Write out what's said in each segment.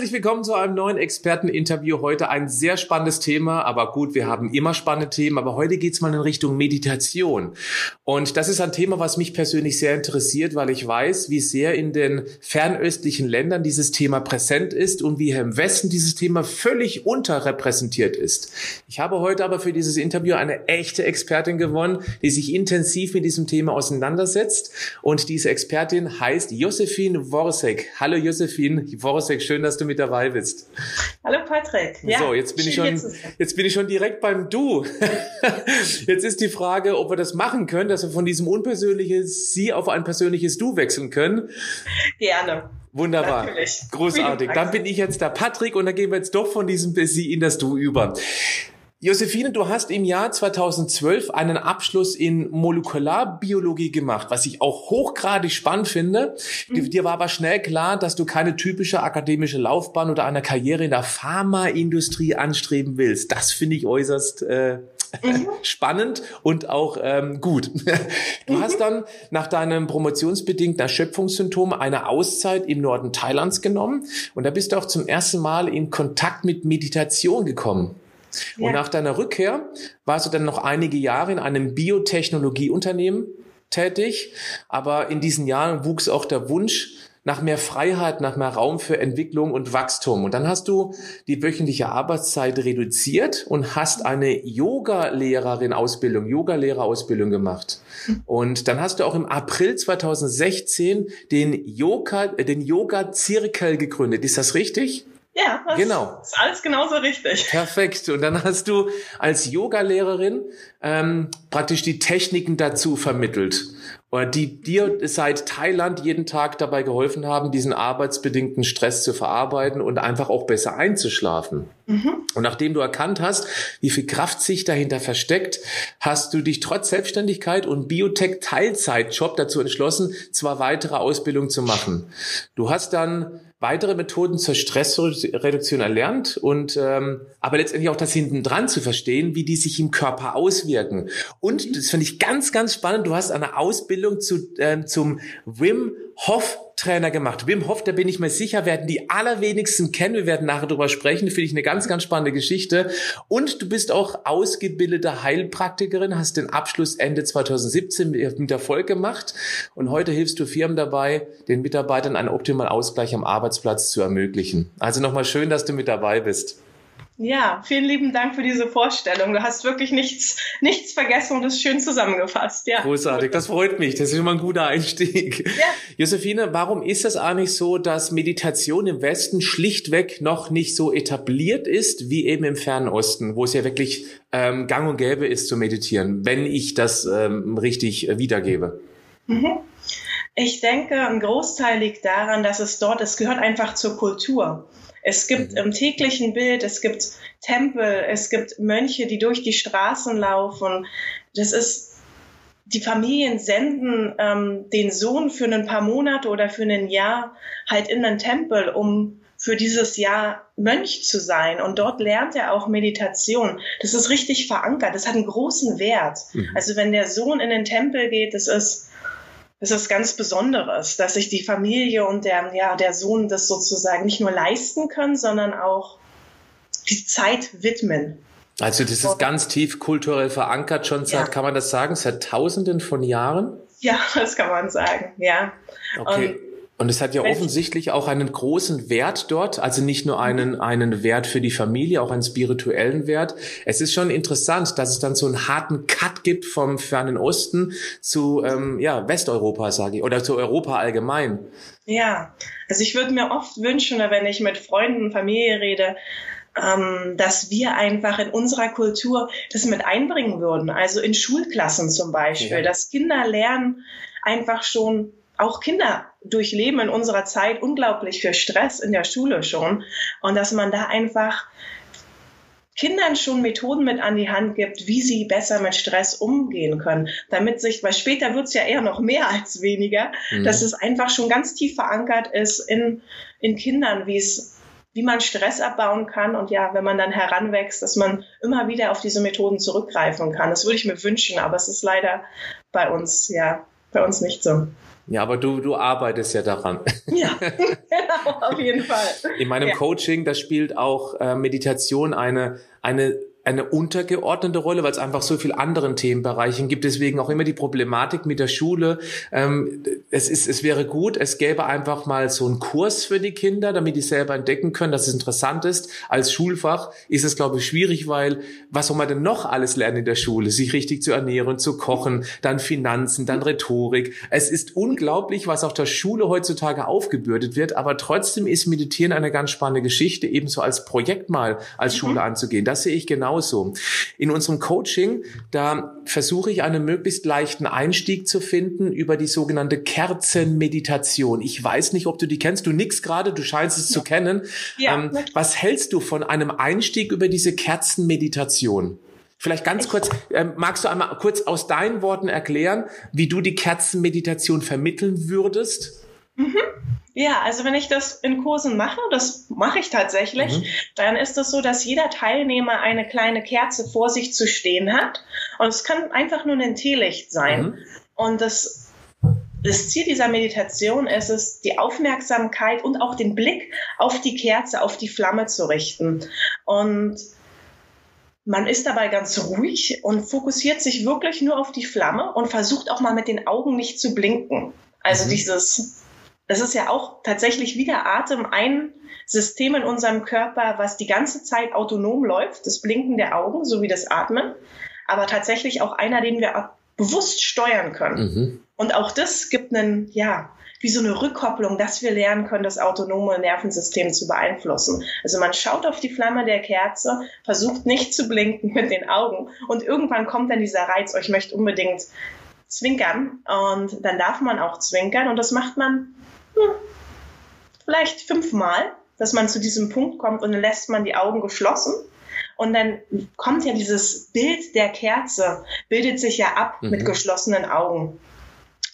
Herzlich willkommen zu einem neuen Experteninterview. Heute ein sehr spannendes Thema, aber gut, wir haben immer spannende Themen, aber heute geht's mal in Richtung Meditation. Und das ist ein Thema, was mich persönlich sehr interessiert, weil ich weiß, wie sehr in den fernöstlichen Ländern dieses Thema präsent ist und wie hier im Westen dieses Thema völlig unterrepräsentiert ist. Ich habe heute aber für dieses Interview eine echte Expertin gewonnen, die sich intensiv mit diesem Thema auseinandersetzt. Und diese Expertin heißt Josephine Worsek. Hallo Josephine Worsek, schön, dass du mit dabei bist. Hallo Patrick. Ja, so, jetzt bin ich schon, jetzt bin ich schon direkt beim Du. jetzt ist die Frage, ob wir das machen können, dass wir von diesem unpersönlichen Sie auf ein persönliches Du wechseln können. Gerne. Wunderbar. Natürlich. Großartig. Dann bin ich jetzt der Patrick und dann gehen wir jetzt doch von diesem Sie in das Du über. Josephine, du hast im Jahr 2012 einen Abschluss in Molekularbiologie gemacht, was ich auch hochgradig spannend finde. Mhm. Dir war aber schnell klar, dass du keine typische akademische Laufbahn oder eine Karriere in der Pharmaindustrie anstreben willst. Das finde ich äußerst äh, mhm. spannend und auch ähm, gut. Du mhm. hast dann nach deinem promotionsbedingten Erschöpfungssymptom eine Auszeit im Norden Thailands genommen und da bist du auch zum ersten Mal in Kontakt mit Meditation gekommen. Ja. Und nach deiner Rückkehr warst du dann noch einige Jahre in einem Biotechnologieunternehmen tätig, aber in diesen Jahren wuchs auch der Wunsch nach mehr Freiheit, nach mehr Raum für Entwicklung und Wachstum. Und dann hast du die wöchentliche Arbeitszeit reduziert und hast eine Yoga-Lehrerin-Ausbildung, Yoga-Lehrerausbildung gemacht. Und dann hast du auch im April 2016 den Yoga, den Yoga-Zirkel gegründet. Ist das richtig? Ja, das genau. ist alles genauso richtig. Perfekt. Und dann hast du als Yoga-Lehrerin ähm, praktisch die Techniken dazu vermittelt, die dir seit Thailand jeden Tag dabei geholfen haben, diesen arbeitsbedingten Stress zu verarbeiten und einfach auch besser einzuschlafen. Mhm. Und nachdem du erkannt hast, wie viel Kraft sich dahinter versteckt, hast du dich trotz Selbstständigkeit und Biotech-Teilzeitjob dazu entschlossen, zwar weitere Ausbildung zu machen. Du hast dann weitere Methoden zur Stressreduktion erlernt und ähm, aber letztendlich auch das hinten dran zu verstehen, wie die sich im Körper auswirken. Und das finde ich ganz, ganz spannend. Du hast eine Ausbildung zu, ähm, zum Wim Hof Trainer gemacht. Wim Hof, da bin ich mir sicher, werden die allerwenigsten kennen. Wir werden nachher drüber sprechen. Finde ich eine ganz, ganz spannende Geschichte. Und du bist auch ausgebildete Heilpraktikerin, hast den Abschluss Ende 2017 mit Erfolg gemacht. Und heute hilfst du Firmen dabei, den Mitarbeitern einen optimalen Ausgleich am Arbeitsplatz zu ermöglichen. Also nochmal schön, dass du mit dabei bist. Ja, vielen lieben Dank für diese Vorstellung. Du hast wirklich nichts, nichts vergessen und es schön zusammengefasst. Ja. Großartig, das freut mich. Das ist schon mal ein guter Einstieg. Ja. Josephine, warum ist es eigentlich so, dass Meditation im Westen schlichtweg noch nicht so etabliert ist wie eben im Fernen Osten, wo es ja wirklich ähm, gang und gäbe ist zu meditieren, wenn ich das ähm, richtig äh, wiedergebe? Mhm. Ich denke, ein Großteil liegt daran, dass es dort, es gehört einfach zur Kultur. Es gibt mhm. im täglichen Bild, es gibt Tempel, es gibt Mönche, die durch die Straßen laufen. Das ist, die Familien senden ähm, den Sohn für ein paar Monate oder für ein Jahr halt in den Tempel, um für dieses Jahr Mönch zu sein. Und dort lernt er auch Meditation. Das ist richtig verankert. Das hat einen großen Wert. Mhm. Also wenn der Sohn in den Tempel geht, das ist, es ist ganz Besonderes, dass sich die Familie und der, ja, der Sohn das sozusagen nicht nur leisten können, sondern auch die Zeit widmen. Also das ist ganz tief kulturell verankert schon seit, ja. kann man das sagen, seit Tausenden von Jahren? Ja, das kann man sagen, ja. Okay. Und und es hat ja offensichtlich auch einen großen Wert dort, also nicht nur einen, einen Wert für die Familie, auch einen spirituellen Wert. Es ist schon interessant, dass es dann so einen harten Cut gibt vom fernen Osten zu ähm, ja, Westeuropa, sage ich, oder zu Europa allgemein. Ja, also ich würde mir oft wünschen, wenn ich mit Freunden und Familie rede, ähm, dass wir einfach in unserer Kultur das mit einbringen würden. Also in Schulklassen zum Beispiel, ja. dass Kinder lernen, einfach schon auch Kinder durchleben in unserer Zeit unglaublich viel Stress in der Schule schon und dass man da einfach Kindern schon Methoden mit an die Hand gibt, wie sie besser mit Stress umgehen können, damit sich, weil später wird es ja eher noch mehr als weniger, mhm. dass es einfach schon ganz tief verankert ist in, in Kindern, wie es wie man Stress abbauen kann und ja, wenn man dann heranwächst, dass man immer wieder auf diese Methoden zurückgreifen kann. Das würde ich mir wünschen, aber es ist leider bei uns, ja, bei uns nicht so. Ja, aber du, du arbeitest ja daran. Ja, genau, auf jeden Fall. In meinem ja. Coaching, da spielt auch äh, Meditation eine, eine eine untergeordnete Rolle, weil es einfach so viel anderen Themenbereichen gibt. Deswegen auch immer die Problematik mit der Schule. Ähm, es ist, es wäre gut, es gäbe einfach mal so einen Kurs für die Kinder, damit die selber entdecken können, dass es interessant ist. Als Schulfach ist es, glaube ich, schwierig, weil was soll man denn noch alles lernen in der Schule? Sich richtig zu ernähren, zu kochen, dann Finanzen, dann Rhetorik. Es ist unglaublich, was auf der Schule heutzutage aufgebürdet wird, aber trotzdem ist Meditieren eine ganz spannende Geschichte, ebenso als Projekt mal als mhm. Schule anzugehen. Das sehe ich genau genauso. In unserem Coaching, da versuche ich einen möglichst leichten Einstieg zu finden über die sogenannte Kerzenmeditation. Ich weiß nicht, ob du die kennst. Du nix gerade, du scheinst es ja. zu kennen. Ja, ähm, was hältst du von einem Einstieg über diese Kerzenmeditation? Vielleicht ganz kurz, äh, magst du einmal kurz aus deinen Worten erklären, wie du die Kerzenmeditation vermitteln würdest? Mhm. Ja, also wenn ich das in Kursen mache, das mache ich tatsächlich, mhm. dann ist es so, dass jeder Teilnehmer eine kleine Kerze vor sich zu stehen hat. Und es kann einfach nur ein Teelicht sein. Mhm. Und das das Ziel dieser Meditation ist es, die Aufmerksamkeit und auch den Blick auf die Kerze, auf die Flamme zu richten. Und man ist dabei ganz ruhig und fokussiert sich wirklich nur auf die Flamme und versucht auch mal mit den Augen nicht zu blinken. Also mhm. dieses das ist ja auch tatsächlich wie der Atem ein System in unserem Körper, was die ganze Zeit autonom läuft, das Blinken der Augen sowie das Atmen, aber tatsächlich auch einer, den wir bewusst steuern können. Mhm. Und auch das gibt einen, ja, wie so eine Rückkopplung, dass wir lernen können, das autonome Nervensystem zu beeinflussen. Also man schaut auf die Flamme der Kerze, versucht nicht zu blinken mit den Augen und irgendwann kommt dann dieser Reiz, oh, ich möchte unbedingt zwinkern und dann darf man auch zwinkern und das macht man hm, vielleicht fünfmal, dass man zu diesem Punkt kommt und dann lässt man die Augen geschlossen. Und dann kommt ja dieses Bild der Kerze, bildet sich ja ab mhm. mit geschlossenen Augen.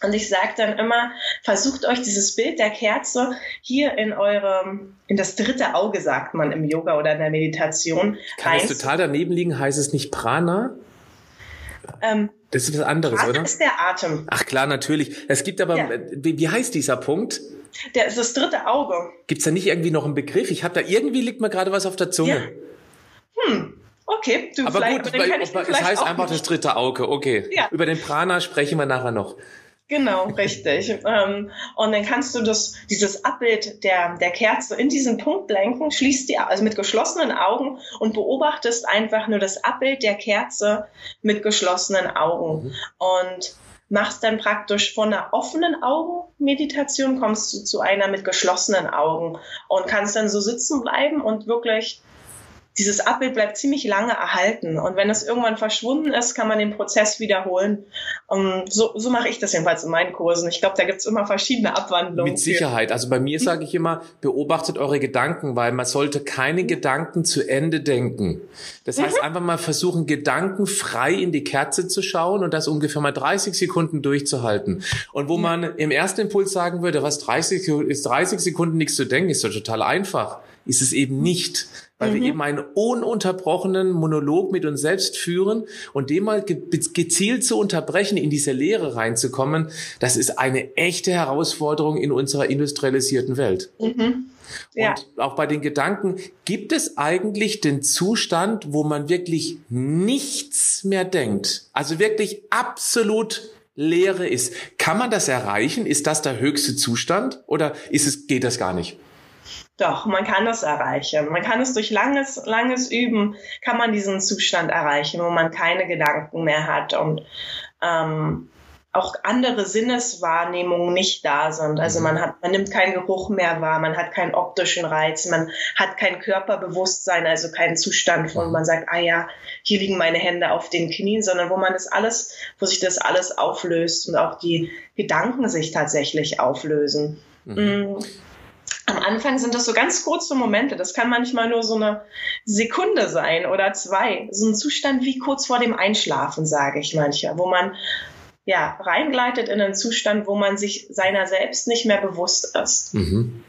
Und ich sage dann immer, versucht euch dieses Bild der Kerze hier in eurem, in das dritte Auge, sagt man im Yoga oder in der Meditation. Kann es total daneben liegen? Heißt es nicht Prana? Ähm, das ist was anderes, Atem oder? ist der Atem. Ach klar, natürlich. Es gibt aber, ja. wie, wie heißt dieser Punkt? Der ist das dritte Auge. Gibt es da nicht irgendwie noch einen Begriff? Ich habe da irgendwie liegt mir gerade was auf der Zunge. Ja. Hm. Okay, du aber gut, weil, es heißt einfach nicht. das dritte Auge. Okay. Ja. Über den Prana sprechen wir nachher noch. Genau, richtig. ähm, und dann kannst du das, dieses Abbild der, der Kerze in diesen Punkt lenken, schließt die, also mit geschlossenen Augen und beobachtest einfach nur das Abbild der Kerze mit geschlossenen Augen. Mhm. Und machst dann praktisch von einer offenen Augenmeditation kommst du zu einer mit geschlossenen Augen und kannst dann so sitzen bleiben und wirklich dieses Abbild bleibt ziemlich lange erhalten. Und wenn es irgendwann verschwunden ist, kann man den Prozess wiederholen. Um, so, so mache ich das jedenfalls in meinen Kursen. Ich glaube, da gibt es immer verschiedene Abwandlungen. Mit Sicherheit. Also bei mir sage ich immer, beobachtet eure Gedanken, weil man sollte keine Gedanken zu Ende denken. Das heißt, mhm. einfach mal versuchen, Gedanken frei in die Kerze zu schauen und das ungefähr mal 30 Sekunden durchzuhalten. Und wo man im ersten Impuls sagen würde, was 30, ist 30 Sekunden nichts zu denken, ist doch total einfach. Ist es eben nicht weil mhm. wir eben einen ununterbrochenen Monolog mit uns selbst führen und den mal gezielt zu unterbrechen, in diese Lehre reinzukommen, das ist eine echte Herausforderung in unserer industrialisierten Welt. Mhm. Ja. Und auch bei den Gedanken, gibt es eigentlich den Zustand, wo man wirklich nichts mehr denkt? Also wirklich absolut Leere ist. Kann man das erreichen? Ist das der höchste Zustand oder ist es, geht das gar nicht? Doch, man kann das erreichen. Man kann es durch langes, langes Üben, kann man diesen Zustand erreichen, wo man keine Gedanken mehr hat und ähm, auch andere Sinneswahrnehmungen nicht da sind. Also man hat, man nimmt keinen Geruch mehr wahr, man hat keinen optischen Reiz, man hat kein Körperbewusstsein, also keinen Zustand, wo man sagt, ah ja, hier liegen meine Hände auf den Knien, sondern wo man das alles, wo sich das alles auflöst und auch die Gedanken sich tatsächlich auflösen. Mhm. Mm am Anfang sind das so ganz kurze Momente. Das kann manchmal nur so eine Sekunde sein oder zwei. So ein Zustand wie kurz vor dem Einschlafen, sage ich mancher, wo man ja reingleitet in einen Zustand, wo man sich seiner selbst nicht mehr bewusst ist. Mhm.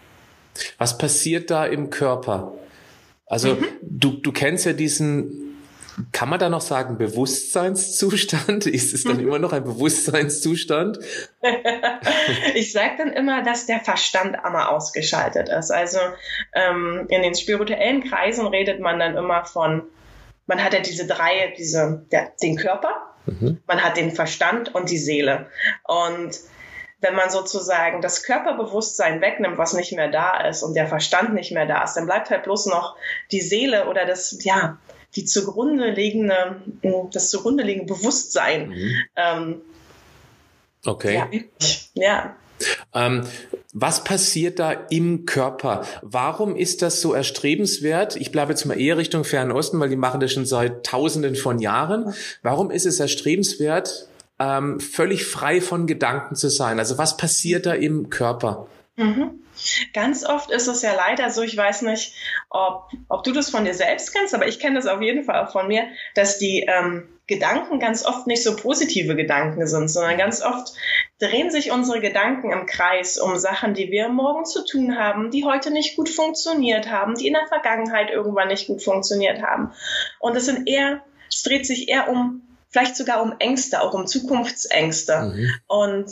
Was passiert da im Körper? Also mhm. du, du kennst ja diesen kann man da noch sagen Bewusstseinszustand? Ist es dann immer noch ein Bewusstseinszustand? ich sage dann immer, dass der Verstand einmal ausgeschaltet ist. Also ähm, in den spirituellen Kreisen redet man dann immer von, man hat ja diese drei, diese, der, den Körper, mhm. man hat den Verstand und die Seele. Und wenn man sozusagen das Körperbewusstsein wegnimmt, was nicht mehr da ist und der Verstand nicht mehr da ist, dann bleibt halt bloß noch die Seele oder das, ja, die zugrunde liegende, das zugrunde liegende Bewusstsein. Mhm. Ähm, okay. Ja. ja. Ähm, was passiert da im Körper? Warum ist das so erstrebenswert? Ich bleibe jetzt mal eher Richtung Fernosten, weil die machen das schon seit Tausenden von Jahren. Warum ist es erstrebenswert, ähm, völlig frei von Gedanken zu sein? Also was passiert da im Körper? Mhm. Ganz oft ist es ja leider so, ich weiß nicht, ob, ob du das von dir selbst kennst, aber ich kenne das auf jeden Fall auch von mir, dass die ähm, Gedanken ganz oft nicht so positive Gedanken sind, sondern ganz oft drehen sich unsere Gedanken im Kreis um Sachen, die wir morgen zu tun haben, die heute nicht gut funktioniert haben, die in der Vergangenheit irgendwann nicht gut funktioniert haben. Und es sind eher, es dreht sich eher um, vielleicht sogar um Ängste, auch um Zukunftsängste. Mhm. Und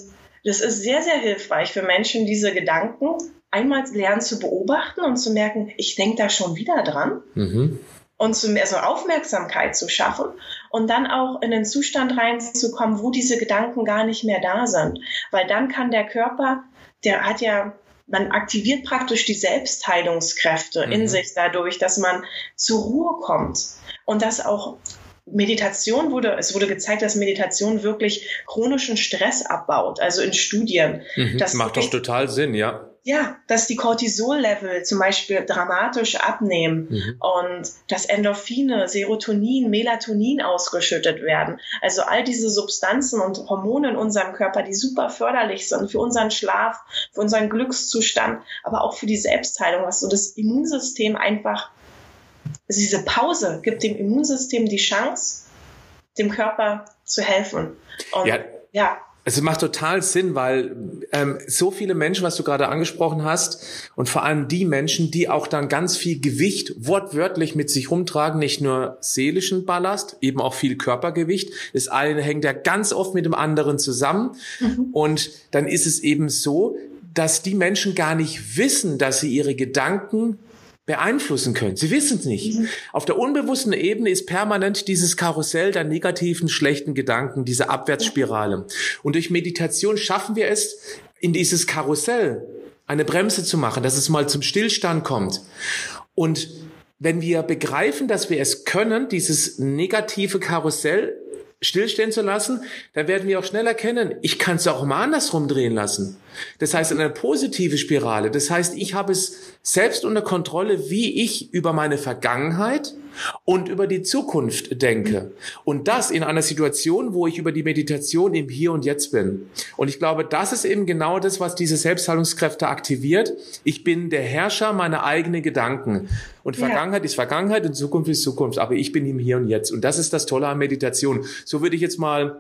das ist sehr, sehr hilfreich für Menschen, diese Gedanken einmal lernen zu beobachten und zu merken, ich denke da schon wieder dran. Mhm. Und zu mehr so Aufmerksamkeit zu schaffen und dann auch in den Zustand reinzukommen, wo diese Gedanken gar nicht mehr da sind. Weil dann kann der Körper, der hat ja man aktiviert praktisch die Selbstheilungskräfte mhm. in sich dadurch, dass man zur Ruhe kommt und das auch Meditation wurde, es wurde gezeigt, dass Meditation wirklich chronischen Stress abbaut, also in Studien. Mhm, das macht doch total Sinn, ja. Ja, dass die Cortisol-Level zum Beispiel dramatisch abnehmen mhm. und dass Endorphine, Serotonin, Melatonin ausgeschüttet werden. Also all diese Substanzen und Hormone in unserem Körper, die super förderlich sind für unseren Schlaf, für unseren Glückszustand, aber auch für die Selbstheilung, was so das Immunsystem einfach also diese Pause gibt dem Immunsystem die Chance, dem Körper zu helfen. Und, ja. ja. Es macht total Sinn, weil ähm, so viele Menschen, was du gerade angesprochen hast, und vor allem die Menschen, die auch dann ganz viel Gewicht wortwörtlich mit sich rumtragen, nicht nur seelischen Ballast, eben auch viel Körpergewicht. Das eine hängt ja ganz oft mit dem anderen zusammen. Mhm. Und dann ist es eben so, dass die Menschen gar nicht wissen, dass sie ihre Gedanken beeinflussen können. Sie wissen es nicht. Mhm. Auf der unbewussten Ebene ist permanent dieses Karussell der negativen, schlechten Gedanken, diese Abwärtsspirale. Und durch Meditation schaffen wir es, in dieses Karussell eine Bremse zu machen, dass es mal zum Stillstand kommt. Und wenn wir begreifen, dass wir es können, dieses negative Karussell stillstehen zu lassen, dann werden wir auch schnell erkennen, ich kann es auch mal andersrum drehen lassen. Das heißt, eine positive Spirale. Das heißt, ich habe es selbst unter Kontrolle, wie ich über meine Vergangenheit und über die Zukunft denke. Und das in einer Situation, wo ich über die Meditation im Hier und Jetzt bin. Und ich glaube, das ist eben genau das, was diese Selbstheilungskräfte aktiviert. Ich bin der Herrscher meiner eigenen Gedanken. Und Vergangenheit ja. ist Vergangenheit und Zukunft ist Zukunft. Aber ich bin im Hier und Jetzt. Und das ist das Tolle an Meditation. So würde ich jetzt mal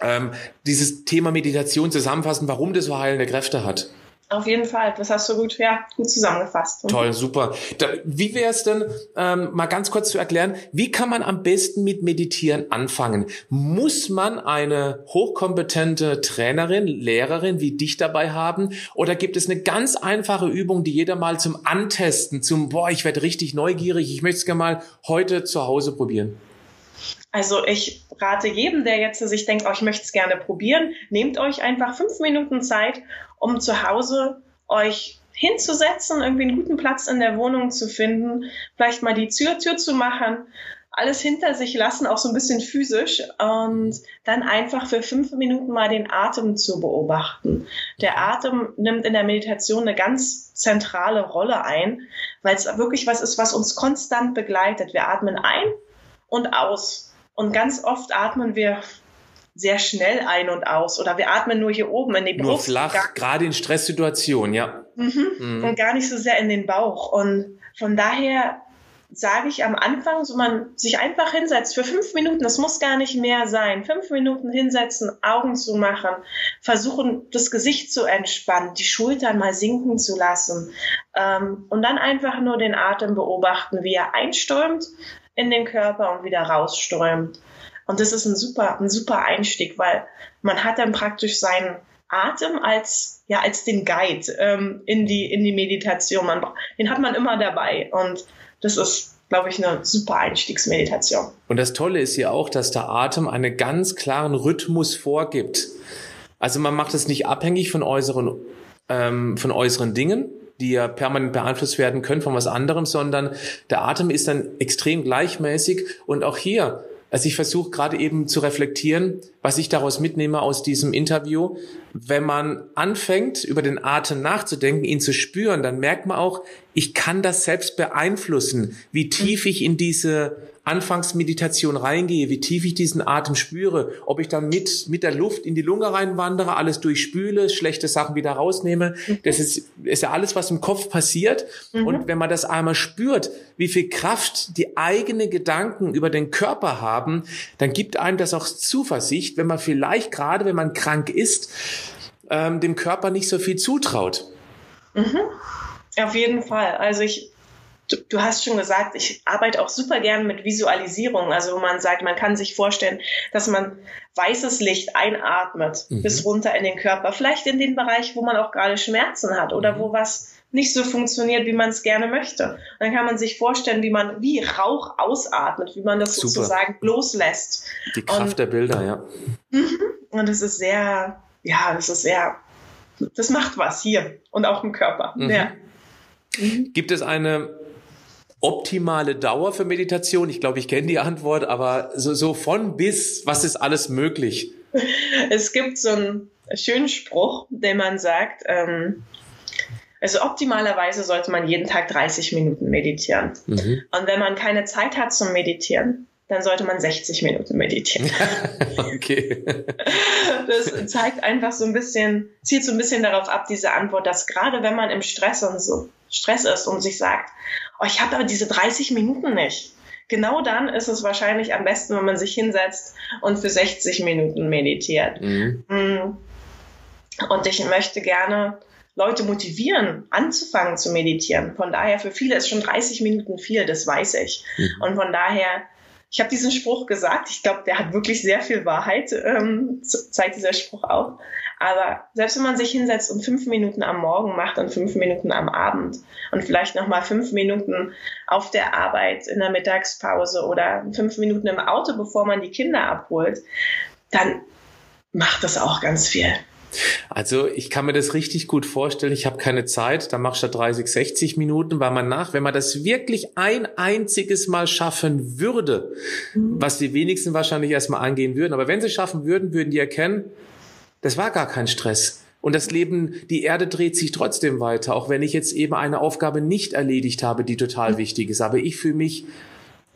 ähm, dieses Thema Meditation zusammenfassen, warum das so heilende Kräfte hat. Auf jeden Fall, das hast du gut, ja, gut zusammengefasst. Toll, super. Da, wie wäre es denn, ähm, mal ganz kurz zu erklären, wie kann man am besten mit Meditieren anfangen? Muss man eine hochkompetente Trainerin, Lehrerin wie dich dabei haben? Oder gibt es eine ganz einfache Übung, die jeder mal zum Antesten, zum, boah, ich werde richtig neugierig, ich möchte es gerne mal heute zu Hause probieren? Also ich rate jedem, der jetzt sich denkt, oh, ich möchte es gerne probieren, nehmt euch einfach fünf Minuten Zeit, um zu Hause euch hinzusetzen, irgendwie einen guten Platz in der Wohnung zu finden, vielleicht mal die Tür, Tür zu machen, alles hinter sich lassen, auch so ein bisschen physisch und dann einfach für fünf Minuten mal den Atem zu beobachten. Der Atem nimmt in der Meditation eine ganz zentrale Rolle ein, weil es wirklich was ist, was uns konstant begleitet. Wir atmen ein und aus. Und ganz oft atmen wir sehr schnell ein und aus oder wir atmen nur hier oben in die Brust. Nur flach, gerade in Stresssituationen, ja. Mhm. Mhm. Und gar nicht so sehr in den Bauch. Und von daher sage ich am Anfang, so man sich einfach hinsetzt für fünf Minuten, das muss gar nicht mehr sein, fünf Minuten hinsetzen, Augen zu machen, versuchen das Gesicht zu entspannen, die Schultern mal sinken zu lassen ähm, und dann einfach nur den Atem beobachten, wie er einströmt in den Körper und wieder rausströmt. Und das ist ein super, ein super Einstieg, weil man hat dann praktisch seinen Atem als ja als den Guide ähm, in die in die Meditation. Man, den hat man immer dabei und das ist glaube ich, eine super Einstiegsmeditation. Und das Tolle ist ja auch, dass der Atem einen ganz klaren Rhythmus vorgibt. Also man macht es nicht abhängig von äußeren, ähm, von äußeren Dingen, die ja permanent beeinflusst werden können von was anderem, sondern der Atem ist dann extrem gleichmäßig und auch hier also ich versuche gerade eben zu reflektieren, was ich daraus mitnehme aus diesem Interview. Wenn man anfängt, über den Atem nachzudenken, ihn zu spüren, dann merkt man auch, ich kann das selbst beeinflussen, wie tief ich in diese Anfangsmeditation reingehe, wie tief ich diesen Atem spüre, ob ich dann mit, mit der Luft in die Lunge reinwandere, alles durchspüle, schlechte Sachen wieder rausnehme. Mhm. Das ist, ist ja alles, was im Kopf passiert. Mhm. Und wenn man das einmal spürt, wie viel Kraft die eigenen Gedanken über den Körper haben, dann gibt einem das auch Zuversicht, wenn man vielleicht gerade, wenn man krank ist, ähm, dem Körper nicht so viel zutraut. Mhm. Auf jeden Fall. Also ich Du, du, hast schon gesagt, ich arbeite auch super gern mit Visualisierung, also wo man sagt, man kann sich vorstellen, dass man weißes Licht einatmet mhm. bis runter in den Körper, vielleicht in den Bereich, wo man auch gerade Schmerzen hat oder mhm. wo was nicht so funktioniert, wie man es gerne möchte. Und dann kann man sich vorstellen, wie man wie Rauch ausatmet, wie man das super. sozusagen loslässt. Die Kraft Und, der Bilder, ja. Mhm. Und es ist sehr, ja, das ist sehr, das macht was hier und auch im Körper. Mhm. Ja. Gibt es eine optimale Dauer für Meditation? Ich glaube, ich kenne die Antwort, aber so, so von bis, was ist alles möglich? Es gibt so einen schönen Spruch, den man sagt, ähm, also optimalerweise sollte man jeden Tag 30 Minuten meditieren. Mhm. Und wenn man keine Zeit hat zum Meditieren, dann sollte man 60 Minuten meditieren. okay. Das zeigt einfach so ein bisschen, zielt so ein bisschen darauf ab, diese Antwort, dass gerade wenn man im Stress und so Stress ist und sich sagt, oh, ich habe aber diese 30 Minuten nicht. Genau dann ist es wahrscheinlich am besten, wenn man sich hinsetzt und für 60 Minuten meditiert. Mhm. Mm. Und ich möchte gerne Leute motivieren, anzufangen zu meditieren. Von daher, für viele ist schon 30 Minuten viel, das weiß ich. Mhm. Und von daher, ich habe diesen Spruch gesagt, ich glaube, der hat wirklich sehr viel Wahrheit, ähm, zeigt dieser Spruch auch. Aber selbst wenn man sich hinsetzt und fünf Minuten am Morgen macht und fünf Minuten am Abend und vielleicht nochmal fünf Minuten auf der Arbeit in der Mittagspause oder fünf Minuten im Auto, bevor man die Kinder abholt, dann macht das auch ganz viel. Also ich kann mir das richtig gut vorstellen. Ich habe keine Zeit, da machst du 30, 60 Minuten, weil man nach, wenn man das wirklich ein einziges Mal schaffen würde, mhm. was die wenigsten wahrscheinlich erstmal angehen würden, aber wenn sie schaffen würden, würden die erkennen, das war gar kein Stress. Und das Leben, die Erde dreht sich trotzdem weiter, auch wenn ich jetzt eben eine Aufgabe nicht erledigt habe, die total wichtig ist. Aber ich fühle mich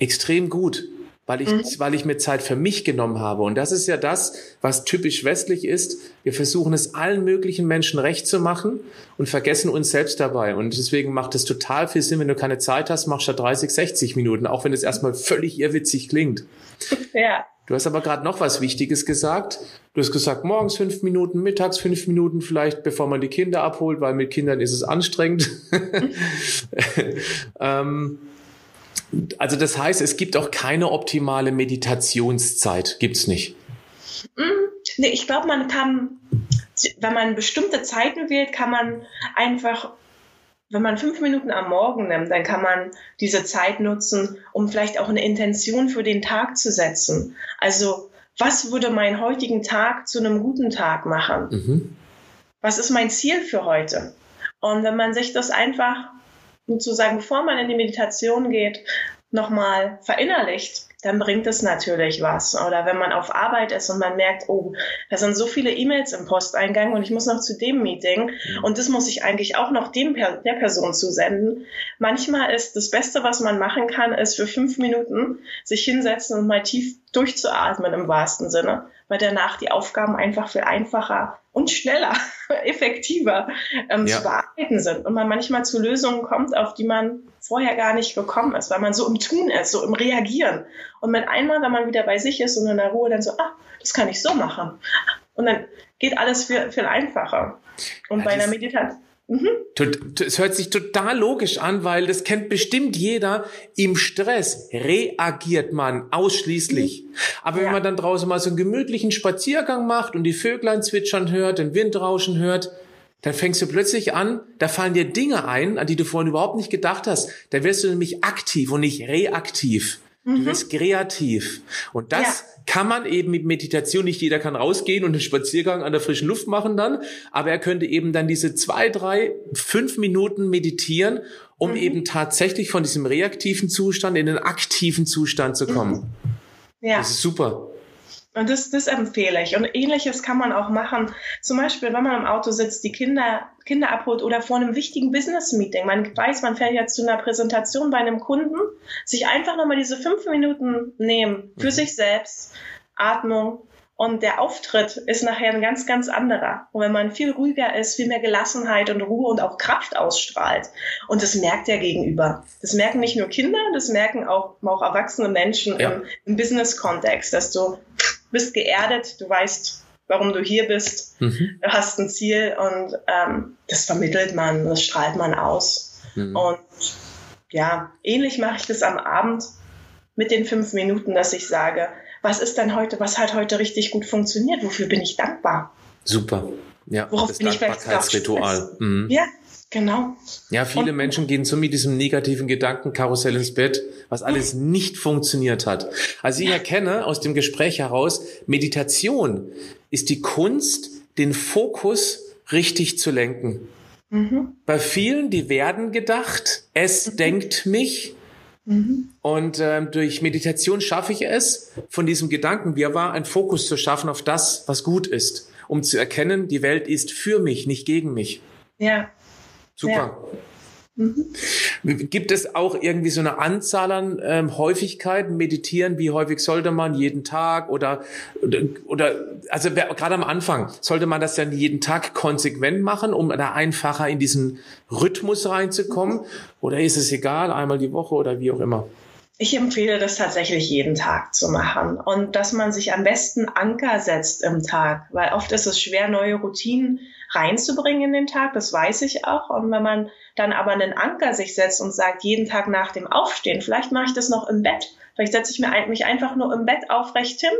extrem gut, weil ich, mhm. weil ich mir Zeit für mich genommen habe. Und das ist ja das, was typisch westlich ist. Wir versuchen es allen möglichen Menschen recht zu machen und vergessen uns selbst dabei. Und deswegen macht es total viel Sinn, wenn du keine Zeit hast, machst du 30, 60 Minuten, auch wenn es erstmal völlig irrwitzig klingt. Ja. Du hast aber gerade noch was Wichtiges gesagt. Du hast gesagt, morgens fünf Minuten, mittags fünf Minuten vielleicht, bevor man die Kinder abholt, weil mit Kindern ist es anstrengend. ähm, also das heißt, es gibt auch keine optimale Meditationszeit, gibt's nicht. Mm, nee, ich glaube, man kann, wenn man bestimmte Zeiten wählt, kann man einfach wenn man fünf Minuten am Morgen nimmt, dann kann man diese Zeit nutzen, um vielleicht auch eine Intention für den Tag zu setzen. Also, was würde meinen heutigen Tag zu einem guten Tag machen? Mhm. Was ist mein Ziel für heute? Und wenn man sich das einfach sozusagen, bevor man in die Meditation geht, nochmal verinnerlicht, dann bringt es natürlich was. Oder wenn man auf Arbeit ist und man merkt, oh, da sind so viele E-Mails im Posteingang und ich muss noch zu dem Meeting und das muss ich eigentlich auch noch dem der Person zusenden. Manchmal ist das Beste, was man machen kann, ist für fünf Minuten sich hinsetzen und mal tief durchzuatmen im wahrsten Sinne, weil danach die Aufgaben einfach viel einfacher und schneller, effektiver ähm, ja. zu bearbeiten sind und man manchmal zu Lösungen kommt, auf die man vorher gar nicht gekommen ist, weil man so im Tun ist, so im Reagieren. Und mit einmal, wenn man wieder bei sich ist und in der Ruhe, dann so, ah, das kann ich so machen. Und dann geht alles viel, viel einfacher. Und ja, bei einer Meditation Mhm. Es hört sich total logisch an, weil das kennt bestimmt jeder. Im Stress reagiert man ausschließlich. Mhm. Aber ja. wenn man dann draußen mal so einen gemütlichen Spaziergang macht und die Vöglein zwitschern hört, den Windrauschen hört, dann fängst du plötzlich an, da fallen dir Dinge ein, an die du vorhin überhaupt nicht gedacht hast. Da wirst du nämlich aktiv und nicht reaktiv. Du mhm. wirst kreativ. Und das ja. kann man eben mit Meditation, nicht jeder kann rausgehen und einen Spaziergang an der frischen Luft machen dann, aber er könnte eben dann diese zwei, drei, fünf Minuten meditieren, um mhm. eben tatsächlich von diesem reaktiven Zustand in den aktiven Zustand zu kommen. Mhm. Ja. Das ist super. Und das, das empfehle ich. Und ähnliches kann man auch machen. Zum Beispiel, wenn man im Auto sitzt, die Kinder, Kinder abholt oder vor einem wichtigen Business-Meeting. Man weiß, man fährt jetzt zu einer Präsentation bei einem Kunden, sich einfach nochmal diese fünf Minuten nehmen für mhm. sich selbst, Atmung, und der Auftritt ist nachher ein ganz, ganz anderer. Und wenn man viel ruhiger ist, viel mehr Gelassenheit und Ruhe und auch Kraft ausstrahlt. Und das merkt der Gegenüber. Das merken nicht nur Kinder, das merken auch, auch erwachsene Menschen ja. im, im Business-Kontext, dass du bist geerdet, du weißt, warum du hier bist, mhm. du hast ein Ziel und ähm, das vermittelt man, das strahlt man aus. Mhm. Und ja, ähnlich mache ich das am Abend mit den fünf Minuten, dass ich sage, was ist denn heute, was hat heute richtig gut funktioniert, wofür bin ich dankbar? Super. Ja, Worauf das bin ich Dankbarkeitsritual. Mhm. Ja, Genau. Ja, viele und, Menschen gehen so mit diesem negativen Gedankenkarussell ins Bett, was alles nicht funktioniert hat. Also ich erkenne aus dem Gespräch heraus, Meditation ist die Kunst, den Fokus richtig zu lenken. Mhm. Bei vielen, die werden gedacht, es mhm. denkt mich. Mhm. Und äh, durch Meditation schaffe ich es, von diesem Gedanken, wie er war, einen Fokus zu schaffen auf das, was gut ist, um zu erkennen, die Welt ist für mich, nicht gegen mich. Ja. Super. Ja. Mhm. Gibt es auch irgendwie so eine Anzahl an ähm, Häufigkeiten? Meditieren, wie häufig sollte man jeden Tag oder oder also gerade am Anfang sollte man das dann jeden Tag konsequent machen, um da einfacher in diesen Rhythmus reinzukommen? Oder ist es egal, einmal die Woche oder wie auch immer? Ich empfehle das tatsächlich jeden Tag zu machen und dass man sich am besten Anker setzt im Tag, weil oft ist es schwer, neue Routinen reinzubringen in den Tag, das weiß ich auch. Und wenn man dann aber einen Anker sich setzt und sagt, jeden Tag nach dem Aufstehen, vielleicht mache ich das noch im Bett, vielleicht setze ich mich einfach nur im Bett aufrecht hin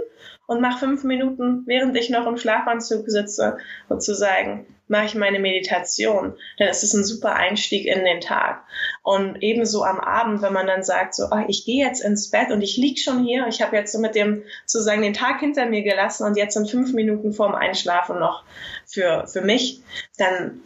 und mache fünf Minuten, während ich noch im Schlafanzug sitze, sozusagen, mache ich meine Meditation. Dann ist es ein super Einstieg in den Tag. Und ebenso am Abend, wenn man dann sagt, so, oh, ich gehe jetzt ins Bett und ich lieg schon hier, ich habe jetzt so mit dem sozusagen den Tag hinter mir gelassen und jetzt sind fünf Minuten vorm Einschlafen noch für, für mich, dann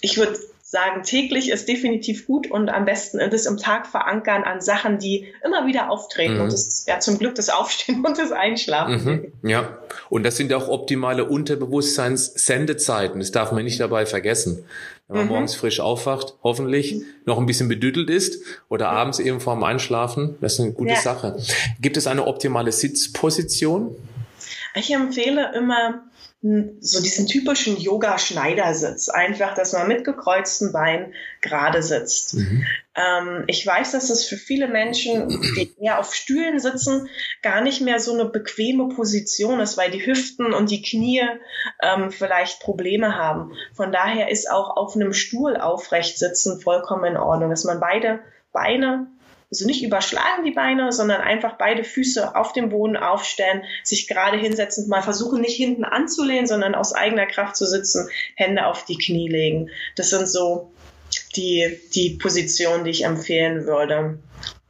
ich würde sagen, täglich ist definitiv gut und am besten das im Tag verankern an Sachen, die immer wieder auftreten. Mhm. Und das ist ja zum Glück das Aufstehen und das Einschlafen. Mhm. Ja, und das sind auch optimale Unterbewusstseins-Sendezeiten. Das darf man nicht dabei vergessen. Wenn man mhm. morgens frisch aufwacht, hoffentlich noch ein bisschen bedüttelt ist oder abends eben vorm Einschlafen, das ist eine gute ja. Sache. Gibt es eine optimale Sitzposition? Ich empfehle immer, so diesen typischen Yoga-Schneidersitz, einfach, dass man mit gekreuzten Beinen gerade sitzt. Mhm. Ähm, ich weiß, dass es für viele Menschen, die eher auf Stühlen sitzen, gar nicht mehr so eine bequeme Position ist, weil die Hüften und die Knie ähm, vielleicht Probleme haben. Von daher ist auch auf einem Stuhl aufrecht sitzen vollkommen in Ordnung, dass man beide Beine also nicht überschlagen die Beine, sondern einfach beide Füße auf dem Boden aufstellen, sich gerade hinsetzen, mal versuchen nicht hinten anzulehnen, sondern aus eigener Kraft zu sitzen, Hände auf die Knie legen. Das sind so die, die Positionen, die ich empfehlen würde.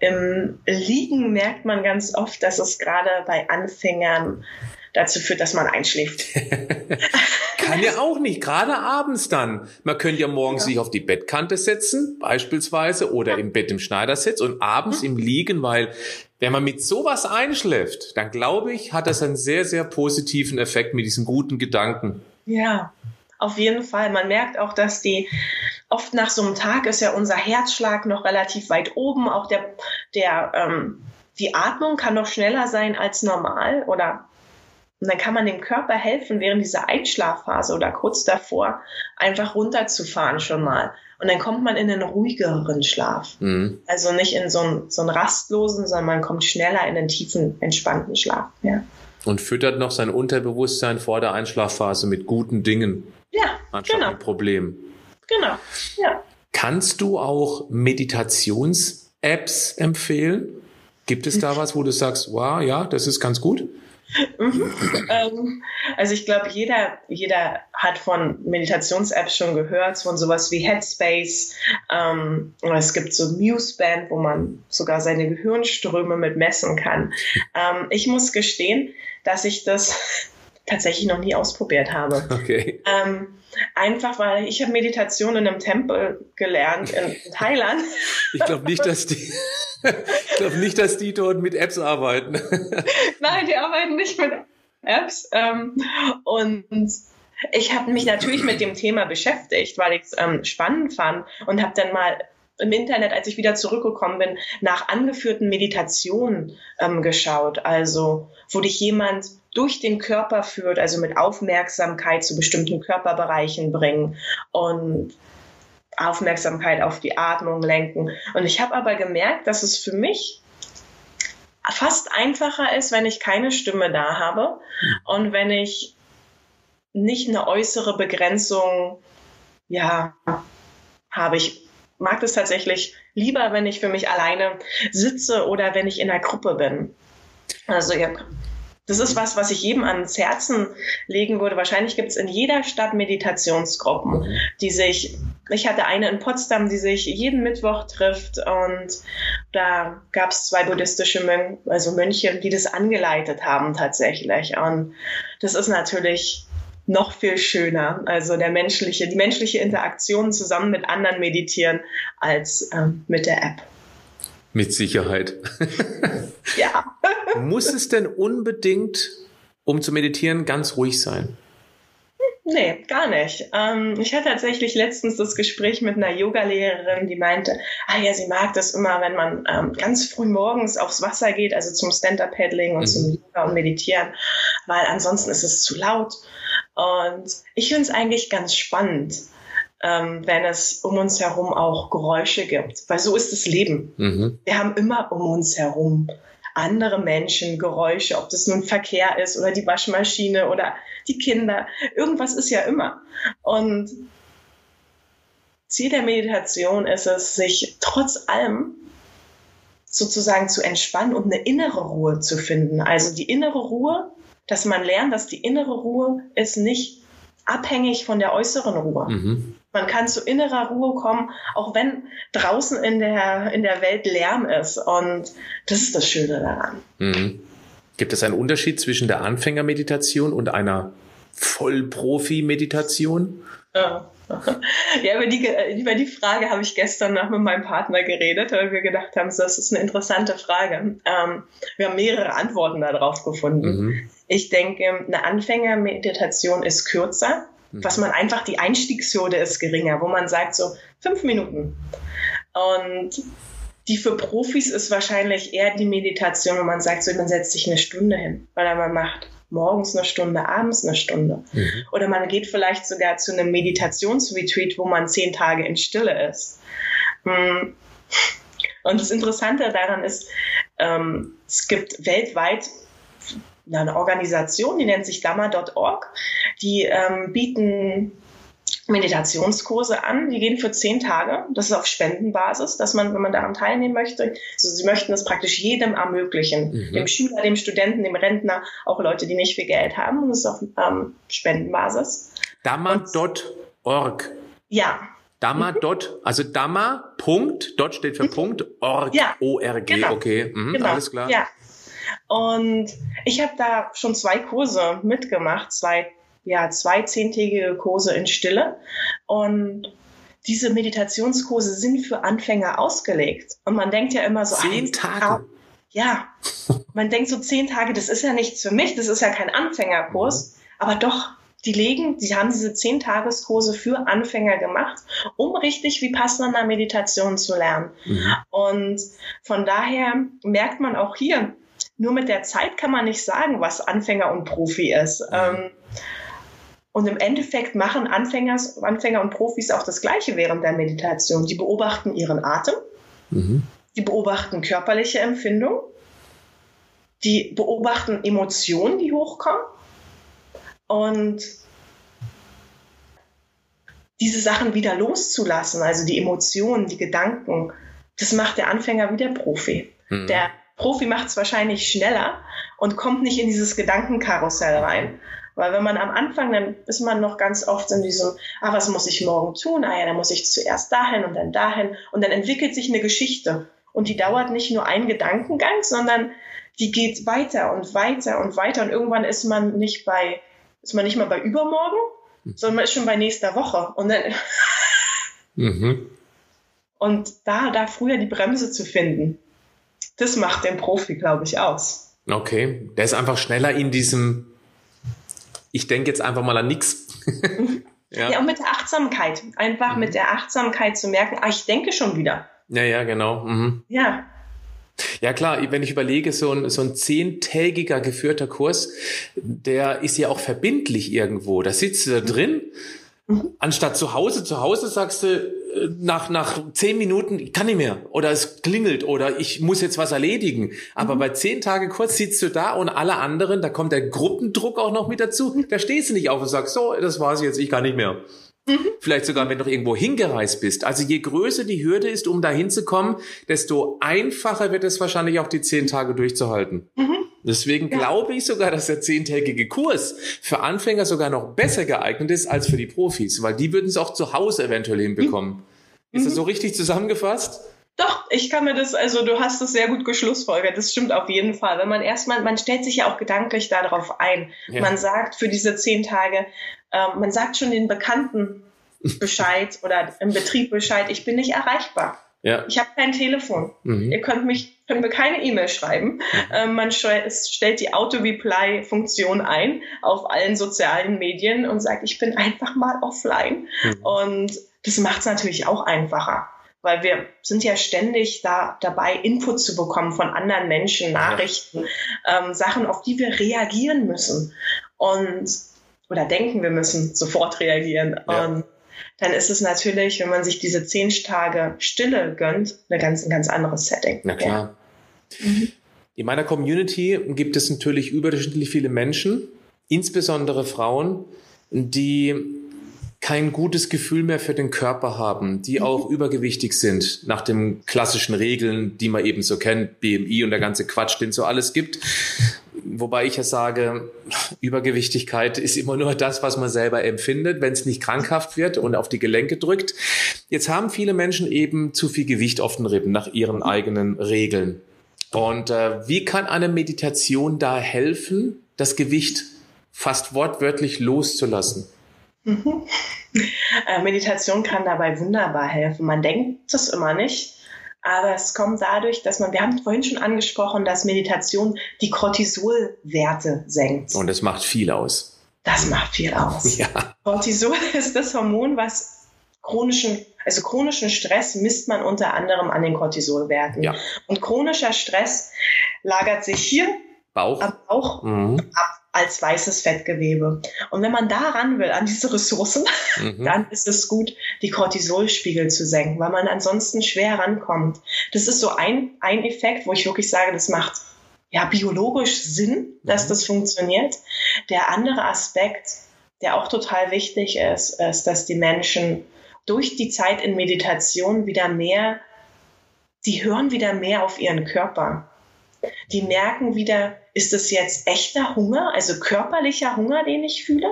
Im Liegen merkt man ganz oft, dass es gerade bei Anfängern dazu führt, dass man einschläft. Kann ja auch nicht, gerade abends dann. Man könnte ja morgens ja. sich auf die Bettkante setzen, beispielsweise, oder ja. im Bett im Schneidersitz und abends mhm. im Liegen, weil wenn man mit sowas einschläft, dann glaube ich, hat das einen sehr, sehr positiven Effekt mit diesen guten Gedanken. Ja, auf jeden Fall. Man merkt auch, dass die oft nach so einem Tag ist ja unser Herzschlag noch relativ weit oben, auch der, der ähm, die Atmung kann noch schneller sein als normal oder Und dann kann man dem Körper helfen, während dieser Einschlafphase oder kurz davor einfach runterzufahren schon mal. Und dann kommt man in einen ruhigeren Schlaf. Mhm. Also nicht in so einen, so einen rastlosen, sondern man kommt schneller in einen tiefen, entspannten Schlaf. Ja. Und füttert noch sein Unterbewusstsein vor der Einschlafphase mit guten Dingen. Ja, anstatt genau. mit Problemen. Genau, ja. Kannst du auch Meditations-Apps empfehlen? Gibt es da was, wo du sagst, wow, ja, das ist ganz gut? Mhm. ähm, also ich glaube, jeder, jeder hat von Meditations-Apps schon gehört, von sowas wie Headspace. Ähm, es gibt so Museband, wo man sogar seine Gehirnströme mit messen kann. Ähm, ich muss gestehen, dass ich das tatsächlich noch nie ausprobiert habe. Okay. Ähm, einfach weil ich habe Meditation in einem Tempel gelernt in Thailand. Ich glaube nicht, dass die ich glaube nicht, dass die dort mit Apps arbeiten. Nein, die arbeiten nicht mit Apps. Ähm, und ich habe mich natürlich mit dem Thema beschäftigt, weil ich es ähm, spannend fand und habe dann mal im Internet, als ich wieder zurückgekommen bin, nach angeführten Meditationen ähm, geschaut. Also, wo dich jemand durch den Körper führt, also mit Aufmerksamkeit zu bestimmten Körperbereichen bringen und Aufmerksamkeit auf die Atmung lenken. Und ich habe aber gemerkt, dass es für mich fast einfacher ist, wenn ich keine Stimme da habe und wenn ich nicht eine äußere Begrenzung ja habe. Ich mag das tatsächlich lieber, wenn ich für mich alleine sitze oder wenn ich in einer Gruppe bin. Also habe das ist was, was ich jedem ans Herzen legen würde. Wahrscheinlich gibt es in jeder Stadt Meditationsgruppen, mhm. die sich, ich hatte eine in Potsdam, die sich jeden Mittwoch trifft und da gab es zwei buddhistische Mön also Mönche, die das angeleitet haben tatsächlich. Und das ist natürlich noch viel schöner, also der menschliche, die menschliche Interaktion zusammen mit anderen meditieren als ähm, mit der App. Mit Sicherheit. ja. Muss es denn unbedingt, um zu meditieren, ganz ruhig sein? Nee, gar nicht. Ähm, ich hatte tatsächlich letztens das Gespräch mit einer Yogalehrerin, die meinte, ah ja, sie mag das immer, wenn man ähm, ganz früh morgens aufs Wasser geht, also zum Stand-Up-Paddling und mhm. zum Yoga und Meditieren, weil ansonsten ist es zu laut. Und ich finde es eigentlich ganz spannend ähm, wenn es um uns herum auch Geräusche gibt. Weil so ist das Leben. Mhm. Wir haben immer um uns herum andere Menschen, Geräusche, ob das nun Verkehr ist oder die Waschmaschine oder die Kinder. Irgendwas ist ja immer. Und Ziel der Meditation ist es, sich trotz allem sozusagen zu entspannen und eine innere Ruhe zu finden. Also die innere Ruhe, dass man lernt, dass die innere Ruhe ist nicht abhängig von der äußeren Ruhe. Mhm. Man kann zu innerer Ruhe kommen, auch wenn draußen in der, in der Welt Lärm ist. Und das ist das Schöne daran. Mhm. Gibt es einen Unterschied zwischen der Anfängermeditation und einer Vollprofi-Meditation? Ja. ja, über die, über die Frage habe ich gestern noch mit meinem Partner geredet, weil wir gedacht haben, das ist eine interessante Frage. Ähm, wir haben mehrere Antworten darauf gefunden. Mhm. Ich denke, eine Anfängermeditation ist kürzer. Was man einfach, die Einstiegshürde ist geringer, wo man sagt so fünf Minuten. Und die für Profis ist wahrscheinlich eher die Meditation, wo man sagt, so, man setzt sich eine Stunde hin, weil man macht morgens eine Stunde, abends eine Stunde. Mhm. Oder man geht vielleicht sogar zu einem Meditationsretreat, wo man zehn Tage in Stille ist. Hm. Und das Interessante daran ist, ähm, es gibt weltweit eine Organisation, die nennt sich Dhamma.org. Die ähm, bieten Meditationskurse an. Die gehen für zehn Tage. Das ist auf Spendenbasis, dass man, wenn man daran teilnehmen möchte, also sie möchten das praktisch jedem ermöglichen. Mhm. Dem Schüler, dem Studenten, dem Rentner, auch Leute, die nicht viel Geld haben. Das ist auf ähm, Spendenbasis. Dhamma.org. Ja. Dhamma. Dot, also Dhamma, Punkt, dort steht für mhm. Punkt, org, ja, O-R-G, genau. okay, mhm, genau. alles klar. Ja. Und ich habe da schon zwei Kurse mitgemacht, zwei ja, zwei zehntägige Kurse in Stille. Und diese Meditationskurse sind für Anfänger ausgelegt. Und man denkt ja immer so, zehn Tage. Ja, man denkt so zehn Tage, das ist ja nichts für mich, das ist ja kein Anfängerkurs. Mhm. Aber doch, die legen, die haben diese zehn Tageskurse für Anfänger gemacht, um richtig Vipassana Meditation zu lernen. Mhm. Und von daher merkt man auch hier, nur mit der Zeit kann man nicht sagen, was Anfänger und Profi ist. Mhm. Ähm, und im Endeffekt machen Anfängers, Anfänger und Profis auch das Gleiche während der Meditation. Die beobachten ihren Atem, mhm. die beobachten körperliche Empfindungen, die beobachten Emotionen, die hochkommen. Und diese Sachen wieder loszulassen, also die Emotionen, die Gedanken, das macht der Anfänger wie der Profi. Mhm. Der Profi macht es wahrscheinlich schneller und kommt nicht in dieses Gedankenkarussell rein. Weil wenn man am Anfang, dann ist man noch ganz oft in diesem, ah, was muss ich morgen tun? Ah ja, dann muss ich zuerst dahin und dann dahin. Und dann entwickelt sich eine Geschichte. Und die dauert nicht nur einen Gedankengang, sondern die geht weiter und weiter und weiter. Und irgendwann ist man nicht bei, ist man nicht mal bei übermorgen, sondern man ist schon bei nächster Woche. Und dann, mhm. und da, da früher die Bremse zu finden, das macht den Profi, glaube ich, aus. Okay, der ist einfach schneller in diesem ich denke jetzt einfach mal an nichts. Ja. ja, und mit der Achtsamkeit. Einfach mhm. mit der Achtsamkeit zu merken, ah, ich denke schon wieder. Ja, ja, genau. Mhm. Ja. Ja klar, wenn ich überlege, so ein, so ein zehntägiger geführter Kurs, der ist ja auch verbindlich irgendwo. Da sitzt du da drin Mhm. Anstatt zu Hause, zu Hause sagst du nach, nach zehn Minuten, ich kann nicht mehr. Oder es klingelt oder ich muss jetzt was erledigen. Aber mhm. bei zehn Tage kurz sitzt du da und alle anderen, da kommt der Gruppendruck auch noch mit dazu. Mhm. Da stehst du nicht auf und sagst, so, das war's jetzt, ich kann nicht mehr. Mhm. Vielleicht sogar, wenn du irgendwo hingereist bist. Also je größer die Hürde ist, um da hinzukommen, desto einfacher wird es wahrscheinlich auch die zehn Tage durchzuhalten. Mhm. Deswegen ja. glaube ich sogar, dass der zehntägige Kurs für Anfänger sogar noch besser geeignet ist als für die Profis, weil die würden es auch zu Hause eventuell hinbekommen. Mhm. Ist das mhm. so richtig zusammengefasst? Doch, ich kann mir das, also du hast es sehr gut geschlussfolgert, das stimmt auf jeden Fall. Wenn man erstmal, man stellt sich ja auch gedanklich darauf ein. Ja. Man sagt für diese zehn Tage, äh, man sagt schon den Bekannten Bescheid oder im Betrieb Bescheid, ich bin nicht erreichbar. Ja. Ich habe kein Telefon. Mhm. Ihr könnt mich, könnt mir keine E-Mail schreiben. Mhm. Ähm, man stellt die Auto-Reply-Funktion ein auf allen sozialen Medien und sagt, ich bin einfach mal offline. Mhm. Und das macht es natürlich auch einfacher. Weil wir sind ja ständig da dabei, Input zu bekommen von anderen Menschen, Nachrichten, ähm, Sachen, auf die wir reagieren müssen. Und oder denken, wir müssen sofort reagieren. Ja. Und dann ist es natürlich, wenn man sich diese zehn Tage Stille gönnt, eine ganz, ein ganz anderes Setting. Na klar. Ja. Mhm. In meiner Community gibt es natürlich überdurchschnittlich viele Menschen, insbesondere Frauen, die kein gutes Gefühl mehr für den Körper haben, die mhm. auch übergewichtig sind, nach den klassischen Regeln, die man eben so kennt, BMI und der ganze Quatsch, den es so alles gibt. Wobei ich ja sage, Übergewichtigkeit ist immer nur das, was man selber empfindet, wenn es nicht krankhaft wird und auf die Gelenke drückt. Jetzt haben viele Menschen eben zu viel Gewicht auf den Rippen nach ihren eigenen Regeln. Und äh, wie kann eine Meditation da helfen, das Gewicht fast wortwörtlich loszulassen? Mhm. Äh, Meditation kann dabei wunderbar helfen. Man denkt das immer nicht. Aber es kommt dadurch, dass man, wir haben vorhin schon angesprochen, dass Meditation die Cortisolwerte senkt. Und das macht viel aus. Das macht viel aus. Ja. Cortisol ist das Hormon, was chronischen, also chronischen Stress misst man unter anderem an den Cortisolwerten. Ja. Und chronischer Stress lagert sich hier Bauch. am Bauch mhm. ab als weißes Fettgewebe. Und wenn man daran will, an diese Ressourcen, mhm. dann ist es gut, die Cortisolspiegel zu senken, weil man ansonsten schwer rankommt. Das ist so ein, ein Effekt, wo ich wirklich sage, das macht ja biologisch Sinn, dass mhm. das funktioniert. Der andere Aspekt, der auch total wichtig ist, ist, dass die Menschen durch die Zeit in Meditation wieder mehr, die hören wieder mehr auf ihren Körper. Die merken wieder, ist es jetzt echter Hunger, also körperlicher Hunger, den ich fühle?